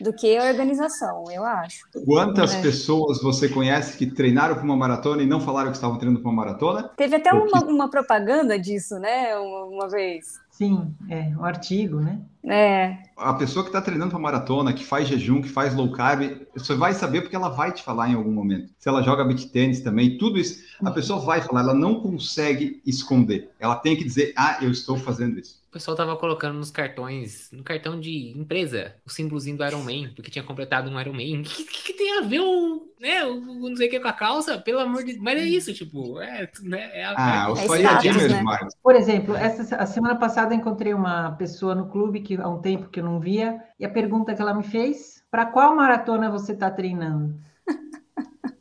do que a organização, eu acho. Quantas é. pessoas você conhece que treinaram para uma maratona e não falaram que estavam treinando para uma maratona? Teve até uma, uma, propaganda disso, né? Uma, uma vez. Sim, é um artigo, né? É. A pessoa que está treinando para maratona, que faz jejum, que faz low carb, você vai saber porque ela vai te falar em algum momento. Se ela joga beat tênis também, tudo isso, a uhum. pessoa vai falar, ela não consegue esconder. Ela tem que dizer, ah, eu estou fazendo isso. O pessoal tava colocando nos cartões, no cartão de empresa, o símbolozinho do Iron Man, porque tinha completado um Iron Man. O que, que, que, tem a ver o, né, o, não sei o que com a calça? Pelo amor de Deus. Mas é isso, tipo, é, né, é a, Ah, é, os é né? Marcos. Por exemplo, essa, a semana passada eu encontrei uma pessoa no clube que há um tempo que eu não via, e a pergunta que ela me fez: para qual maratona você está treinando?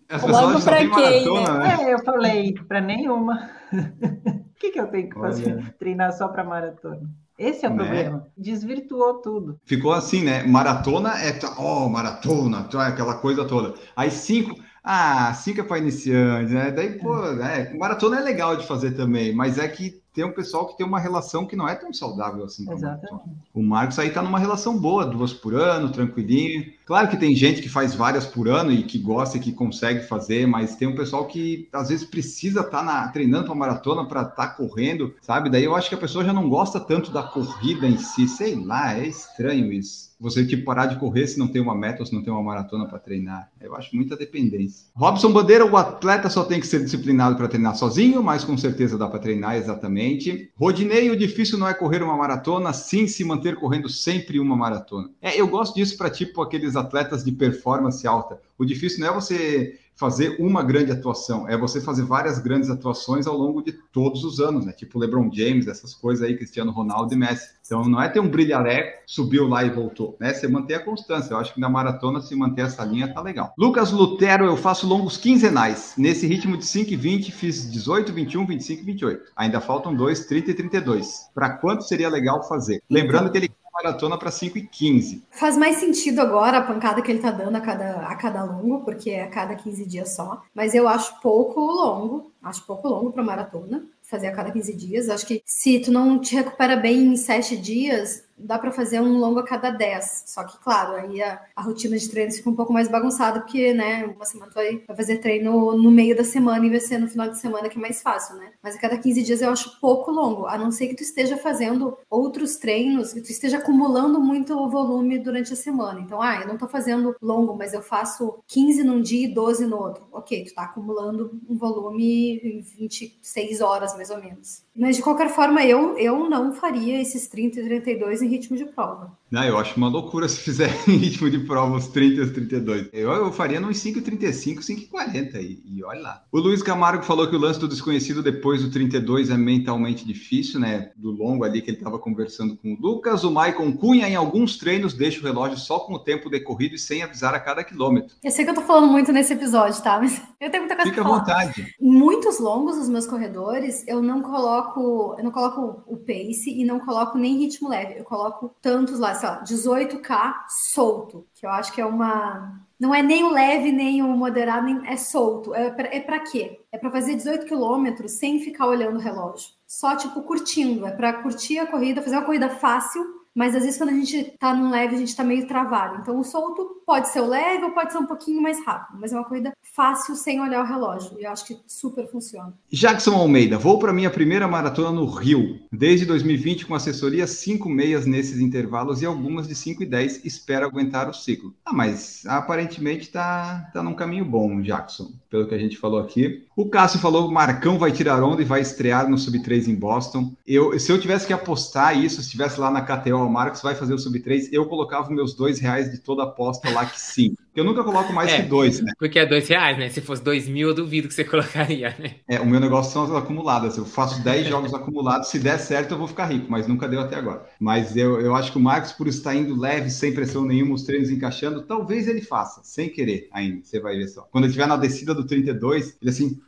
Essa Logo para quem? Maratona, né? né? É, eu falei, para nenhuma. O que, que eu tenho que fazer? Olha. Treinar só para maratona. Esse é o né? problema. Desvirtuou tudo. Ficou assim, né? Maratona é. Ó, oh, maratona, aquela coisa toda. Aí cinco. Ah, cinco é para iniciantes, né? Daí, pô, é, maratona é legal de fazer também, mas é que tem um pessoal que tem uma relação que não é tão saudável assim. Exatamente. O Marcos aí tá numa relação boa, duas por ano, tranquilinho. Claro que tem gente que faz várias por ano e que gosta e que consegue fazer, mas tem um pessoal que às vezes precisa estar tá treinando para maratona para estar tá correndo, sabe? Daí eu acho que a pessoa já não gosta tanto da corrida em si, sei lá, é estranho isso. você tipo parar de correr se não tem uma meta ou se não tem uma maratona para treinar. Eu acho muita dependência. Robson Bandeira, o atleta só tem que ser disciplinado para treinar sozinho, mas com certeza dá para treinar exatamente. Rodinei, o difícil não é correr uma maratona, sim se manter correndo sempre uma maratona. É, eu gosto disso para tipo aqueles atletas de performance alta. O difícil não é você fazer uma grande atuação, é você fazer várias grandes atuações ao longo de todos os anos, né? Tipo LeBron James, essas coisas aí, Cristiano Ronaldo e Messi. Então não é ter um brilhareco, subiu lá e voltou, né? Você manter a constância. Eu acho que na maratona, se manter essa linha, tá legal. Lucas Lutero, eu faço longos quinzenais. Nesse ritmo de 5 e 20, fiz 18, 21, 25 e 28. Ainda faltam dois, 30 e 32. Para quanto seria legal fazer? Lembrando que ele maratona para 5 e 15. Faz mais sentido agora a pancada que ele tá dando a cada, a cada longo, porque é a cada 15 dias só. Mas eu acho pouco longo, acho pouco longo para maratona, fazer a cada 15 dias. Acho que se tu não te recupera bem em 7 dias, dá para fazer um longo a cada 10. Só que, claro, aí a, a, rotina de treino fica um pouco mais bagunçada, porque, né, uma semana tu vai, fazer treino no meio da semana e vai ser no final de semana que é mais fácil, né? Mas a cada 15 dias eu acho pouco longo, a não ser que tu esteja fazendo outros treinos, que tu esteja acumulando muito volume durante a semana. Então, ah, eu não tô fazendo longo, mas eu faço 15 num dia e 12 no outro. Ok, tu tá acumulando um volume em 26 horas, mais ou menos. Mas, de qualquer forma, eu, eu não faria esses 30 e 32 em ritmo de prova. Não, eu acho uma loucura se fizer em ritmo de prova os 30 e os 32. Eu, eu faria nos 5,35, 5,40 e, e olha lá. O Luiz Camargo falou que o lance do desconhecido depois do 32 é mentalmente difícil, né? Do longo ali que ele estava conversando com o Lucas. O Maicon Cunha, em alguns treinos, deixa o relógio só com o tempo decorrido e sem avisar a cada quilômetro. Eu sei que eu tô falando muito nesse episódio, tá? Mas eu tenho muita coisa Fica pra falar. à vontade. Muitos longos os meus corredores, eu não coloco, eu não coloco o pace e não coloco nem ritmo leve. Eu coloco tantos lá, sei lá, 18K solto, que eu acho que é uma. Não é nem o leve, nem o moderado, nem... é solto. É para é pra quê? É para fazer 18 quilômetros sem ficar olhando o relógio. Só, tipo, curtindo. É para curtir a corrida, fazer uma corrida fácil mas às vezes quando a gente tá num leve, a gente tá meio travado. Então o solto pode ser o leve ou pode ser um pouquinho mais rápido, mas é uma corrida fácil sem olhar o relógio. E eu acho que super funciona. Jackson Almeida, vou para minha primeira maratona no Rio. Desde 2020 com assessoria, cinco meias nesses intervalos e algumas de 5 e 10. Espero aguentar o ciclo. Ah, mas aparentemente tá, tá num caminho bom, Jackson, pelo que a gente falou aqui. O Cássio falou: Marcão vai tirar onda e vai estrear no Sub 3 em Boston. Eu, se eu tivesse que apostar isso, se estivesse lá na KTO, o Marcos vai fazer o Sub 3, eu colocava meus dois reais de toda aposta lá que sim. Eu nunca coloco mais É, que dois, né? Porque é dois reais, né? Se fosse dois mil, eu duvido que você colocaria, né? É, o meu negócio são as acumuladas. Eu faço 10 jogos acumulados. Se der certo, eu vou ficar rico, mas nunca deu até agora. Mas eu, eu acho que o Marcos, por estar indo leve, sem pressão nenhuma, os treinos encaixando, talvez ele faça, sem querer ainda. Você vai ver só. Quando ele estiver na descida do 32, ele assim.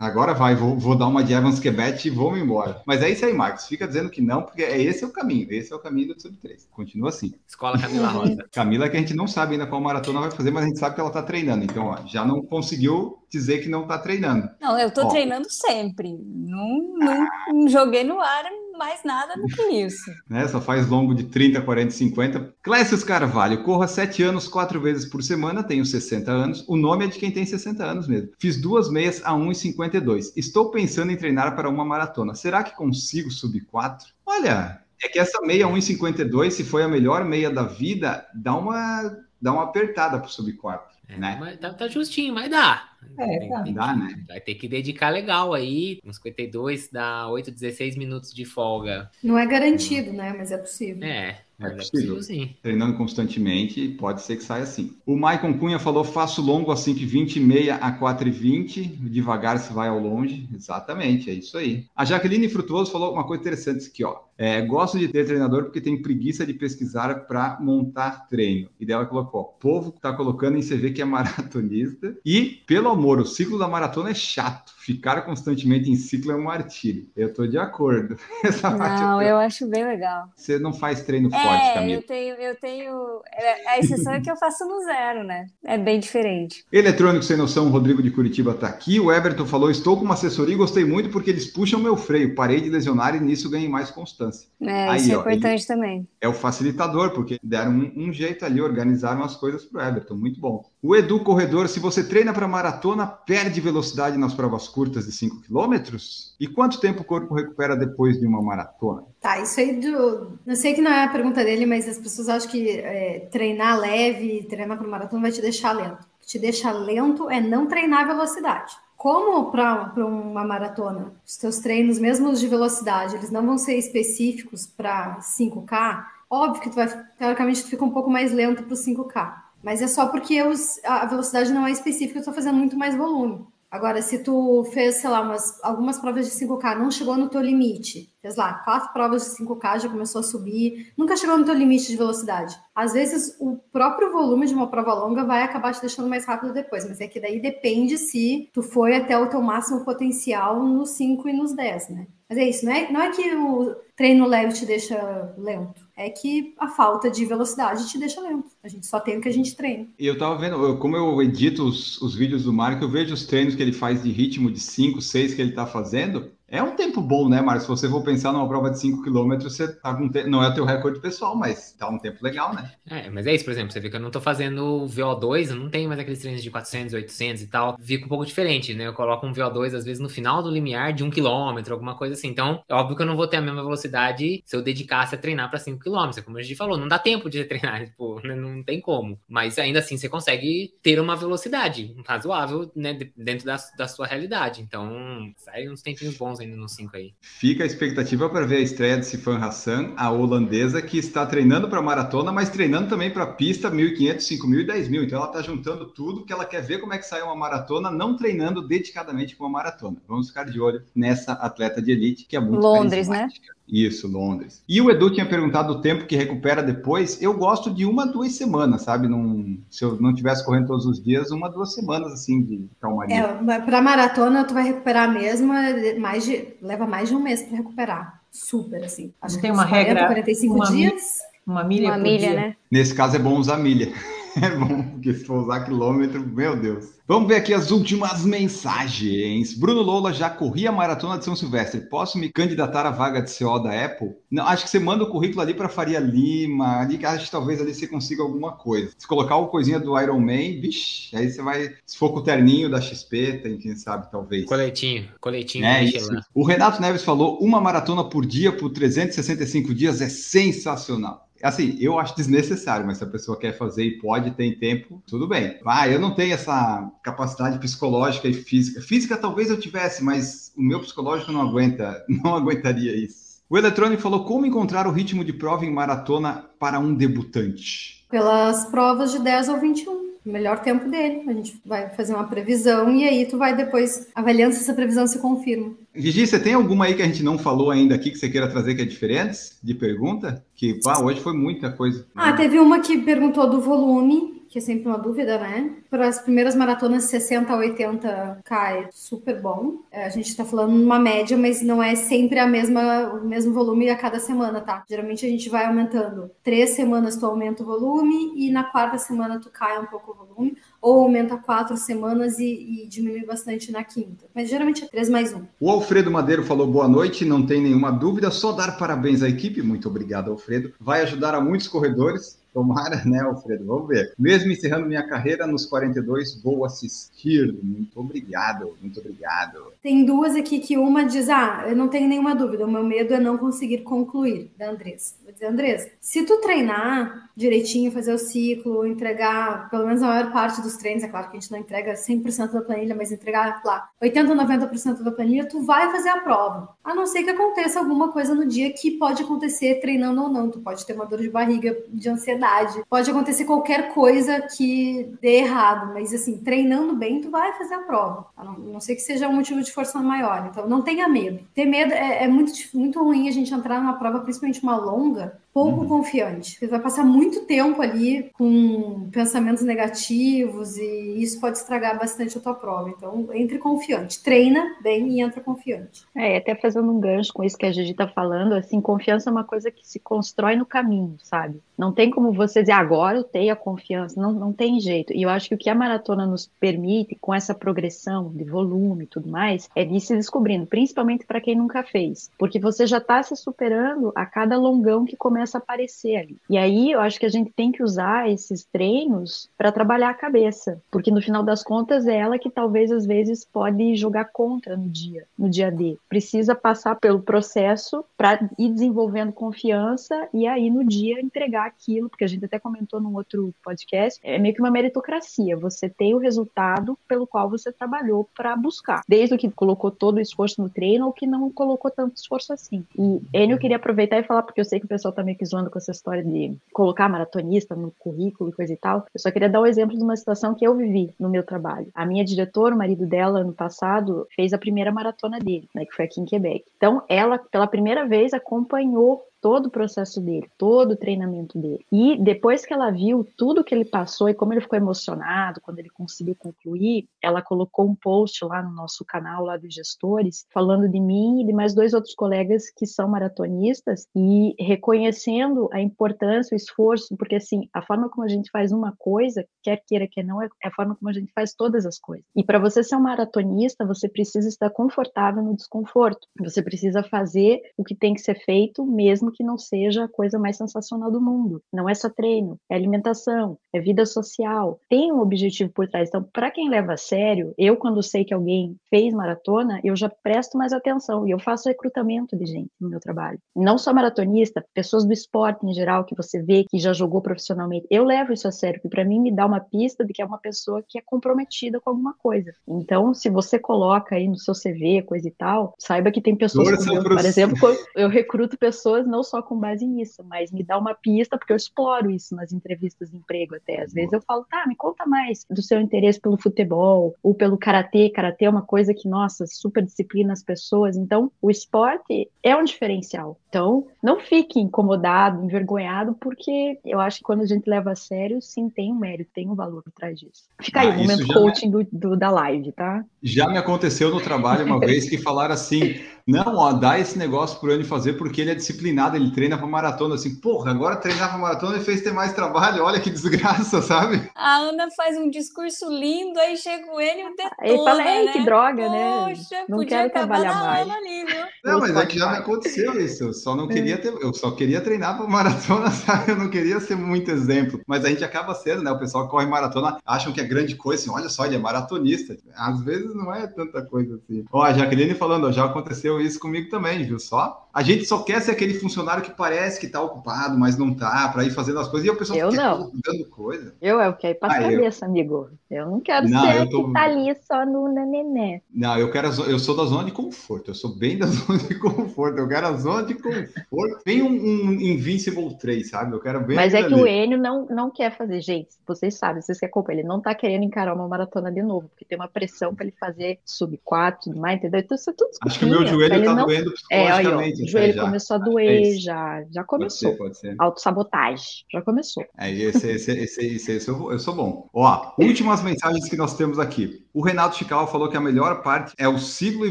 Agora vai, vou, vou dar uma de Evans Quebet e vou embora. Mas é isso aí, Marcos. Fica dizendo que não, porque é esse é o caminho. Esse é o caminho do Sub 3. Continua assim. Escola Camila Rosa. Camila, que a gente não sabe ainda qual maratona vai fazer, mas a gente sabe que ela tá treinando. Então, ó, já não conseguiu dizer que não tá treinando. Não, eu tô Ó. treinando sempre. Não, não, não joguei no ar mais nada do que isso. né? Só faz longo de 30, 40, 50. Clécio Carvalho, corro há 7 anos, 4 vezes por semana, tenho 60 anos. O nome é de quem tem 60 anos mesmo. Fiz duas meias a 1,52. Estou pensando em treinar para uma maratona. Será que consigo sub 4? Olha, é que essa meia 1,52, se foi a melhor meia da vida, dá uma, dá uma apertada pro sub 4, É, né? mas tá, tá justinho, mas dá. É, Tem- tá. tem Dá, que- né? Vai ter que dedicar legal aí. Uns 52 dá 8, 16 minutos de folga. Não é garantido, né? Mas é possível. É, mas é possível. possível sim. Treinando constantemente, pode ser que saia assim. O Maicon Cunha falou: faço longo a 5,20, meia a 4,20, devagar se vai ao longe. Exatamente, é isso aí. A Jaqueline Frutuoso falou uma coisa interessante aqui, ó. É, gosto de ter treinador porque tem preguiça de pesquisar para montar treino. E dela colocou: ó, povo tá colocando em CV que é maratonista. E, pelo amor, o ciclo da maratona é chato. Ficar constantemente em ciclo é um martírio. Eu tô de acordo. Essa Não, eu- eu acho bem legal. Você não faz treino forte, É, Camila. eu tenho, eu tenho. é, A exceção é que eu faço no zero, né? É bem diferente. Eletrônico Sem Noção, o Rodrigo de Curitiba tá aqui. O Everton falou: Estou com uma assessoria e gostei muito porque eles puxam meu freio. Parei de lesionar e nisso ganhei mais constância. É, Aí, isso é ó, importante também. É o facilitador, porque deram um, um jeito ali, organizaram as coisas pro Everton. Muito bom. O Edu Corredor: se você treina para maratona, perde velocidade nas provas curtas. de 5 quilômetros? E quanto tempo o corpo recupera depois de uma maratona? Tá, isso aí do. Eu sei que não é a pergunta dele, mas as pessoas acham que é, treinar leve, treinar para maratona vai te deixar lento. O que te deixa lento é não treinar velocidade. Como para uma maratona, os teus treinos, mesmo os de velocidade, eles não vão ser específicos para 5K, óbvio que tu vai, teoricamente, tu fica um pouco mais lento para o 5K. Mas é só porque os, a velocidade não é específica, eu estou fazendo muito mais volume. Agora, se tu fez, sei lá, umas, algumas provas de 5K, não chegou no teu limite, fez lá, quatro provas de 5K, já começou a subir, nunca chegou no teu limite de velocidade. Às vezes, o próprio volume de uma prova longa vai acabar te deixando mais rápido depois, mas é que daí depende se tu foi até o teu máximo potencial nos 5 e nos 10, né? Mas é isso, não é, não é que o treino leve te deixa lento é que a falta de velocidade te deixa lento. A gente só tem o que a gente treina. E eu tava vendo, como eu edito os, os vídeos do Marco, eu vejo os treinos que ele faz de ritmo de 5, 6 que ele tá fazendo. É um tempo bom, né, Marcos? Se você for pensar numa prova de 5 km, você tá com te... não é o teu recorde pessoal, mas tá um tempo legal, né? É, mas é isso, por exemplo, você vê que eu não tô fazendo VO2, eu não tenho mais aqueles treinos de 400, 800 e tal, fica um pouco diferente, né? Eu coloco um VO2 às vezes no final do limiar de 1 km, alguma coisa assim. Então, é óbvio que eu não vou ter a mesma velocidade se eu dedicasse a treinar para 5 km, como a gente falou, não dá tempo de treinar, tipo, né? não tem como. Mas ainda assim você consegue ter uma velocidade razoável, né, dentro da, da sua realidade. Então, sai uns tempinhos bons ainda no 5 aí. Fica a expectativa para ver a estreia de Sifan Hassan, a holandesa que está treinando para maratona, mas treinando também para pista 1.500, 5.000 e 10.000. Então ela está juntando tudo que ela quer ver como é que sai uma maratona, não treinando dedicadamente para uma maratona. Vamos ficar de olho nessa atleta de elite que é muito Londres, né? Isso, Londres. E o Edu tinha perguntado o tempo que recupera depois. Eu gosto de uma, duas semanas, sabe? Num, se eu não tivesse correndo todos os dias, uma, duas semanas, assim, de calmaria. É, para maratona, tu vai recuperar mesmo, é mais de, leva mais de um mês para recuperar. Super, assim. Acho que tem uma 40, regra. 45 uma dias. Uma milha, uma milha dia. né? Nesse caso é bom usar milha. É bom, porque se for usar quilômetro, meu Deus. Vamos ver aqui as últimas mensagens. Bruno Lola já corri a maratona de São Silvestre. Posso me candidatar à vaga de CO da Apple? Não, acho que você manda o currículo ali para Faria Lima. Ali, acho que talvez ali você consiga alguma coisa. Se colocar o coisinha do Iron Man, vixi, aí você vai. Se for com o terninho da XP, tem quem sabe, talvez. Coletinho, coletinho. É isso. O Renato Neves falou: uma maratona por dia por 365 dias é sensacional. Assim, eu acho desnecessário, mas se a pessoa quer fazer e pode, tem tempo, tudo bem. Ah, eu não tenho essa capacidade psicológica e física. Física talvez eu tivesse, mas o meu psicológico não aguenta, não aguentaria isso. O Eletrônico falou como encontrar o ritmo de prova em maratona para um debutante. Pelas provas de 10 ou 21 o melhor tempo dele. A gente vai fazer uma previsão e aí tu vai depois avaliando se essa previsão se confirma. Gigi, você tem alguma aí que a gente não falou ainda aqui que você queira trazer que é diferente de pergunta? Que pá, hoje foi muita coisa. Ah, teve uma que perguntou do volume que é sempre uma dúvida, né? Para as primeiras maratonas, 60 a 80 k é super bom. É, a gente está falando uma média, mas não é sempre a mesma, o mesmo volume a cada semana, tá? Geralmente a gente vai aumentando. Três semanas tu aumenta o volume e na quarta semana tu cai um pouco o volume, ou aumenta quatro semanas e, e diminui bastante na quinta. Mas geralmente é três mais um. O Alfredo Madeiro falou boa noite, não tem nenhuma dúvida, só dar parabéns à equipe. Muito obrigado, Alfredo. Vai ajudar a muitos corredores Tomara, né, Alfredo? Vamos ver. Mesmo encerrando minha carreira nos 42, vou assistir. Muito obrigado, muito obrigado. Tem duas aqui que uma diz: Ah, eu não tenho nenhuma dúvida, o meu medo é não conseguir concluir, da Andressa. Vou dizer, Andressa, se tu treinar direitinho, fazer o ciclo, entregar pelo menos a maior parte dos treinos, é claro que a gente não entrega 100% da planilha, mas entregar lá 80, 90% da planilha, tu vai fazer a prova. A não ser que aconteça alguma coisa no dia que pode acontecer treinando ou não. Tu pode ter uma dor de barriga de ansiedade ansiedade. Pode acontecer qualquer coisa que dê errado, mas assim, treinando bem, tu vai fazer a prova. A não, não sei que seja um motivo de força maior. Então, não tenha medo. Ter medo é, é muito, muito ruim a gente entrar numa prova, principalmente uma longa, pouco uhum. confiante. Você vai passar muito tempo ali com pensamentos negativos e isso pode estragar bastante a tua prova. Então, entre confiante. Treina bem e entra confiante. É, até fazendo um gancho com isso que a Gigi tá falando, assim, confiança é uma coisa que se constrói no caminho, sabe? Não tem como você dizer, agora eu tenho a confiança, não, não tem jeito. E eu acho que o que a maratona nos permite, com essa progressão de volume e tudo mais, é de se descobrindo, principalmente para quem nunca fez. Porque você já está se superando a cada longão que começa a aparecer ali. E aí eu acho que a gente tem que usar esses treinos para trabalhar a cabeça, porque no final das contas é ela que talvez às vezes pode jogar contra no dia, no dia D. Precisa passar pelo processo para ir desenvolvendo confiança e aí no dia entregar aquilo, porque a gente até comentou num outro podcast, é meio que uma meritocracia. Você tem o resultado pelo qual você trabalhou para buscar, desde o que colocou todo o esforço no treino ou que não colocou tanto esforço assim. E Enio, eu queria aproveitar e falar, porque eu sei que o pessoal tá meio que zoando com essa história de colocar maratonista no currículo e coisa e tal. Eu só queria dar um exemplo de uma situação que eu vivi no meu trabalho. A minha diretora, o marido dela, ano passado, fez a primeira maratona dele, né, que foi aqui em Quebec. Então, ela, pela primeira vez, acompanhou todo o processo dele, todo o treinamento dele. E depois que ela viu tudo que ele passou e como ele ficou emocionado quando ele conseguiu concluir, ela colocou um post lá no nosso canal lá dos gestores, falando de mim e de mais dois outros colegas que são maratonistas e reconhecendo a importância, o esforço, porque assim, a forma como a gente faz uma coisa, quer queira que não, é a forma como a gente faz todas as coisas. E para você ser um maratonista, você precisa estar confortável no desconforto. Você precisa fazer o que tem que ser feito mesmo que não seja a coisa mais sensacional do mundo. Não é só treino, é alimentação, é vida social. Tem um objetivo por trás. Então, para quem leva a sério, eu quando sei que alguém fez maratona, eu já presto mais atenção e eu faço recrutamento de gente no meu trabalho. Não só maratonista, pessoas do esporte em geral que você vê que já jogou profissionalmente. Eu levo isso a sério, porque para mim me dá uma pista de que é uma pessoa que é comprometida com alguma coisa. Então, se você coloca aí no seu CV, coisa e tal, saiba que tem pessoas, como eu, por exemplo, eu recruto pessoas não não só com base nisso, mas me dá uma pista, porque eu exploro isso nas entrevistas de emprego até. Às vezes eu falo, tá, me conta mais do seu interesse pelo futebol ou pelo karatê. Karatê é uma coisa que, nossa, super disciplina as pessoas. Então, o esporte é um diferencial. Então, não fique incomodado, envergonhado, porque eu acho que quando a gente leva a sério, sim, tem um mérito, tem um valor por trás disso. Fica aí ah, o momento coaching me... do, do, da live, tá? Já me aconteceu no trabalho uma vez que falaram assim: não, ó, dá esse negócio pro Anny fazer porque ele é disciplinado, ele treina para maratona. Assim, porra, agora treinar para maratona e fez ter mais trabalho, olha que desgraça, sabe? A Ana faz um discurso lindo, aí chega o Enio e detona, Aí fala, né? que droga, né? Poxa, né? Não quero trabalhar mais. Ali, não, mas é que já me aconteceu isso. Eu só não queria ter, eu só queria treinar para maratona, sabe? Eu não queria ser muito exemplo. Mas a gente acaba sendo, né? O pessoal que corre maratona acham que é grande coisa, assim, olha só, ele é maratonista. Às vezes não é tanta coisa assim. Ó, a Jaqueline falando, ó, já aconteceu isso comigo também, viu só? A gente só quer ser aquele funcionário que parece que tá ocupado, mas não tá, para ir fazendo as coisas. E o pessoal eu não. dando coisa. Eu é o que aí passa ah, cabeça, eu... amigo. Eu não quero não, ser tô... que tá ali só no neném. Não, eu quero eu sou da zona de conforto. Eu sou bem da zona de conforto. Eu quero a zona de conforto. Tem um, um Invincible 3, sabe? Eu quero bem Mas é que ali. o Enio não, não quer fazer, gente. Vocês sabem, vocês que acompanham, ele não tá querendo encarar uma maratona de novo, porque tem uma pressão para ele fazer sub 4 tudo mais, entendeu? Então isso é tudo Acho que o meu joelho tá não... doendo é, olha, O joelho já. começou a doer, é já, já começou. Pode ser, pode ser. Autossabotagem, já começou. É, esse, esse, esse, esse, esse eu, eu sou bom. Ó, últimas mensagens que nós temos aqui. O Renato Chical falou que a melhor parte é o ciclo e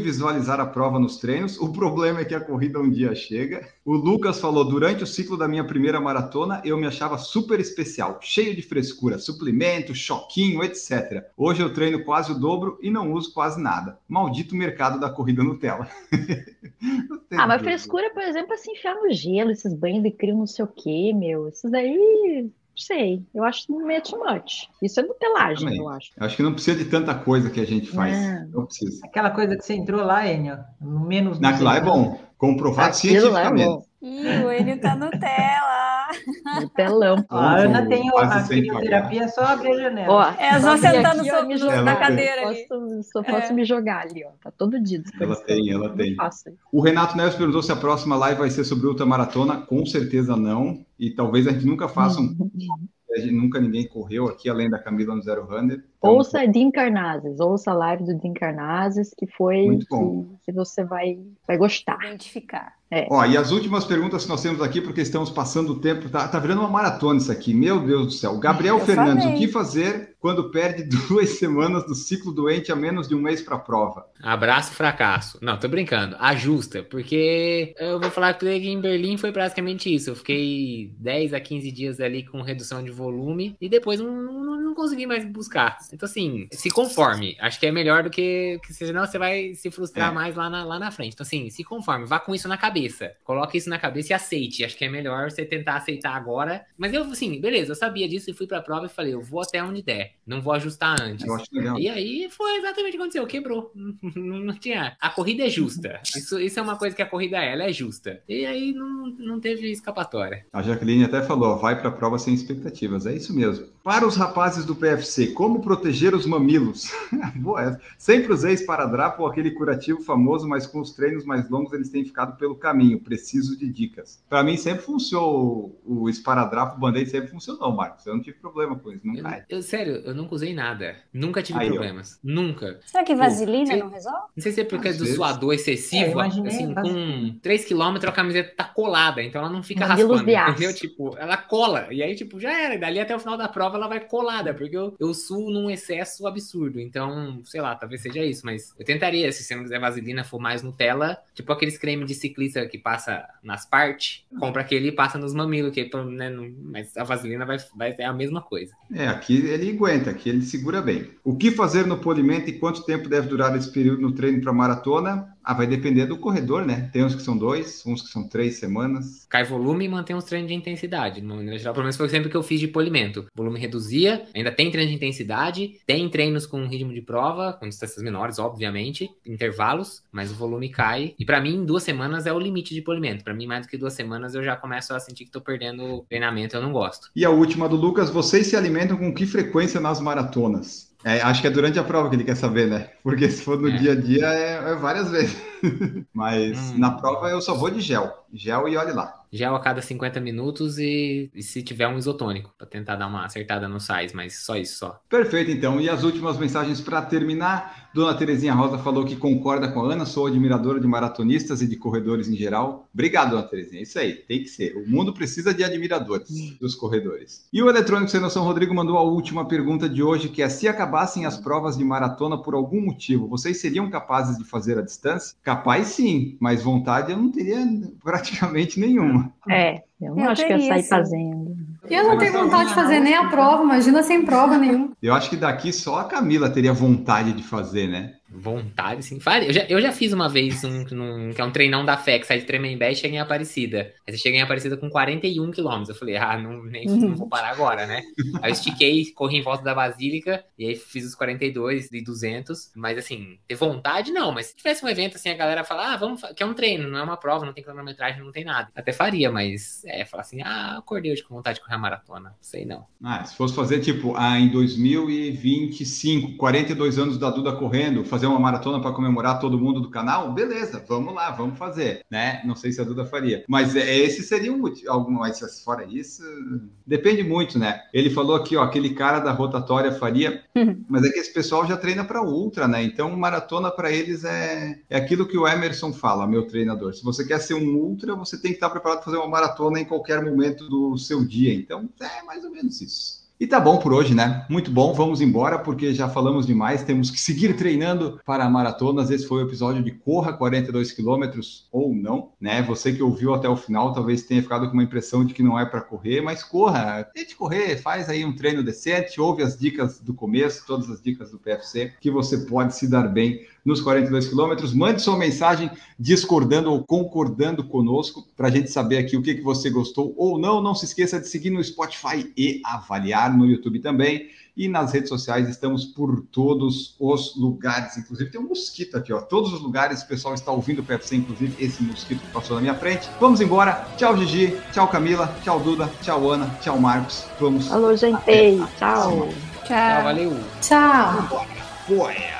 visualizar a prova nos treinos. O problema é que a corrida um dia chega. O Lucas falou: durante o ciclo da minha primeira maratona, eu me achava super especial, cheio de frescura, suplemento, choquinho, etc. Hoje eu treino quase o dobro e não uso quase nada. Maldito mercado da corrida Nutella. ah, mas frescura, por exemplo, é se enfiar no gelo, esses banhos de crio, não sei o quê, meu. Esses daí sei. Eu acho meio too much. Isso é nutelagem, Também. eu acho. Eu acho que não precisa de tanta coisa que a gente faz. Não, não precisa. Aquela coisa que você entrou lá, Enio, menos. Naquilo lá é bom. Comprovado Aquilo cientificamente. É Ih, o Enio tá Nutella. Nutelão. A Ana tem a quimioterapia, só abrir a janela. Ó, é só sentar no seu, no, na cadeira ali. Posso, só posso é. me jogar ali, ó. Tá todo dia Ela tem, ela tem. O Renato Neves perguntou se a próxima live vai ser sobre ultramaratona. Com certeza não. E talvez a gente nunca faça um uhum nunca ninguém correu aqui, além da Camila no Zero Runner. Então, ouça Dean Carnazes, ouça a live do Dean Carnazes, que foi que, que, você vai, vai gostar. Identificar. É. Ó, e as últimas perguntas que nós temos aqui, porque estamos passando o tempo, tá, tá virando uma maratona isso aqui, meu Deus do céu. Gabriel Eu Fernandes, falei. o que fazer quando perde duas semanas do ciclo doente a menos de um mês para a prova? Abraço, fracasso. Não, tô brincando. Ajusta, porque eu vou falar que em Berlim foi praticamente isso. Eu fiquei 10 a 15 dias ali com redução de volume e depois não, não, não consegui mais buscar. Então, assim, se conforme. Acho que é melhor do que, que senão você vai se frustrar é. mais lá na, lá na frente. Então, assim, se conforme. Vá com isso na cabeça. Coloque isso na cabeça e aceite. Acho que é melhor você tentar aceitar agora. Mas eu, assim, beleza, eu sabia disso e fui pra prova e falei, eu vou até onde der. Não vou ajustar antes. E aí foi exatamente o que aconteceu. Quebrou. Não, tinha. A corrida é justa. Isso, isso é uma coisa que a corrida é, ela é justa. E aí não, não teve escapatória. A Jaqueline até falou, ó, vai pra prova sem expectativas. É isso mesmo. Para os rapazes do PFC, como proteger os mamilos? Boa essa. Sempre usei esparadrapo ou aquele curativo famoso, mas com os treinos mais longos eles têm ficado pelo caminho. Preciso de dicas. Para mim sempre funcionou o esparadrapo, o band-aid sempre funcionou, Marcos. Eu não tive problema com isso, não Eu, cai. eu, sério, eu nunca usei nada. Nunca tive Aí, problemas. Nunca. Será que vaselina não resolve? Não sei se é porque é Às do vezes. suador É, excessivo, imaginei, assim, mas- com 3km a camiseta tá colada, então ela não fica Mamilos raspando, de aço. entendeu? Tipo, ela cola, e aí, tipo, já era, dali até o final da prova ela vai colada, porque eu, eu suo num excesso absurdo, então, sei lá, talvez seja isso, mas eu tentaria, se você não quiser vaselina, for mais Nutella, tipo aqueles cremes de ciclista que passa nas partes, compra aquele e passa nos mamilos, que, né, não- mas a vaselina vai, vai ser a mesma coisa. É, aqui ele aguenta, aqui ele segura bem. O que fazer no polimento e quanto tempo deve durar esse período no treino para maratona? Ah, vai depender do corredor, né? Tem uns que são dois, uns que são três semanas. cai volume e mantém os treinos de intensidade. De maneira geral, pelo menos foi sempre que eu fiz de polimento. O volume reduzia, ainda tem treino de intensidade, tem treinos com ritmo de prova, com distâncias menores, obviamente, intervalos, mas o volume cai. E pra mim, duas semanas é o limite de polimento. Pra mim, mais do que duas semanas, eu já começo a sentir que tô perdendo treinamento, eu não gosto. E a última do Lucas, vocês se alimentam com que frequência nas maratonas? É, acho que é durante a prova que ele quer saber, né? Porque se for no É. dia a dia, é, é várias vezes. Mas Hum. na prova eu só vou de gel. Gel e olhe lá. Gel a cada 50 minutos e, e se tiver um isotônico, pra tentar dar uma acertada no sais, mas só isso, só. Perfeito, então. E as últimas mensagens para terminar. Dona Terezinha Rosa falou que concorda com a Ana, sou admiradora de maratonistas e de corredores em geral. Obrigado, Dona Terezinha. Isso aí, tem que ser. O mundo precisa de admiradores dos corredores. E o Eletrônico Sem Noção Rodrigo mandou a última pergunta de hoje, que é se acabassem as provas de maratona por algum motivo, vocês seriam capazes de fazer a distância? Capaz sim, mas vontade eu não teria praticamente nenhuma. É, eu não Eu acho que ia teria, sair sim. fazendo. Eu não tenho vontade de fazer nem a prova, imagina sem prova nenhuma. Eu acho que daqui só a Camila teria vontade de fazer, né? Vontade, sim. Eu já, eu já fiz uma vez um, num- que é um treinão da FEC, sai de Tremembé e chega em Aparecida. Aí você chega em Aparecida com 41 quilômetros. Eu falei, ah, não, nem, não vou parar agora, né? Aí eu estiquei, corri em volta da Basílica e aí fiz os 42 e 200. Mas assim, ter vontade não. Mas se tivesse um evento assim, a galera fala, ah, vamos, que é um treino, não é uma prova, não tem cronometragem, não tem nada. Até faria, mas é, falar assim, ah, acordei hoje com vontade de correr a maratona. Sei não. Ah, se fosse fazer tipo ah, em 2025, 42 anos da Duda correndo, fazer uma maratona para comemorar todo mundo do canal, beleza, vamos lá, vamos fazer, né? Não sei se a Duda faria, mas é, esse seria um motivo. Algum, mas fora isso, depende muito, né? Ele falou aqui, ó, aquele cara da rotatória faria, mas é que esse pessoal já treina para ultra, né? Então maratona para eles é, é aquilo que o Emerson fala, meu treinador. Se você quer ser um ultra, você tem que estar preparado para fazer uma maratona em qualquer momento do seu dia. Então é mais ou menos isso. E tá bom por hoje, né? Muito bom, vamos embora porque já falamos demais, temos que seguir treinando para maratonas. Esse foi o episódio de Corra 42 quilômetros ou não, né? Você que ouviu até o final talvez tenha ficado com uma impressão de que não é para correr, mas corra, tente correr, faz aí um treino decente, ouve as dicas do começo, todas as dicas do PFC, que você pode se dar bem nos 42 quilômetros. Mande sua mensagem discordando ou concordando conosco para a gente saber aqui o que, que você gostou ou não. Não se esqueça de seguir no Spotify e avaliar no YouTube também. E nas redes sociais estamos por todos os lugares. Inclusive tem um mosquito aqui, ó. Todos os lugares o pessoal está ouvindo o PFC, inclusive esse mosquito que passou na minha frente. Vamos embora. Tchau, Gigi. Tchau, Camila. Tchau, Duda. Tchau, Ana. Tchau, Marcos. Vamos. Alô, gente. Tchau. Tchau, valeu. Tchau. Boia.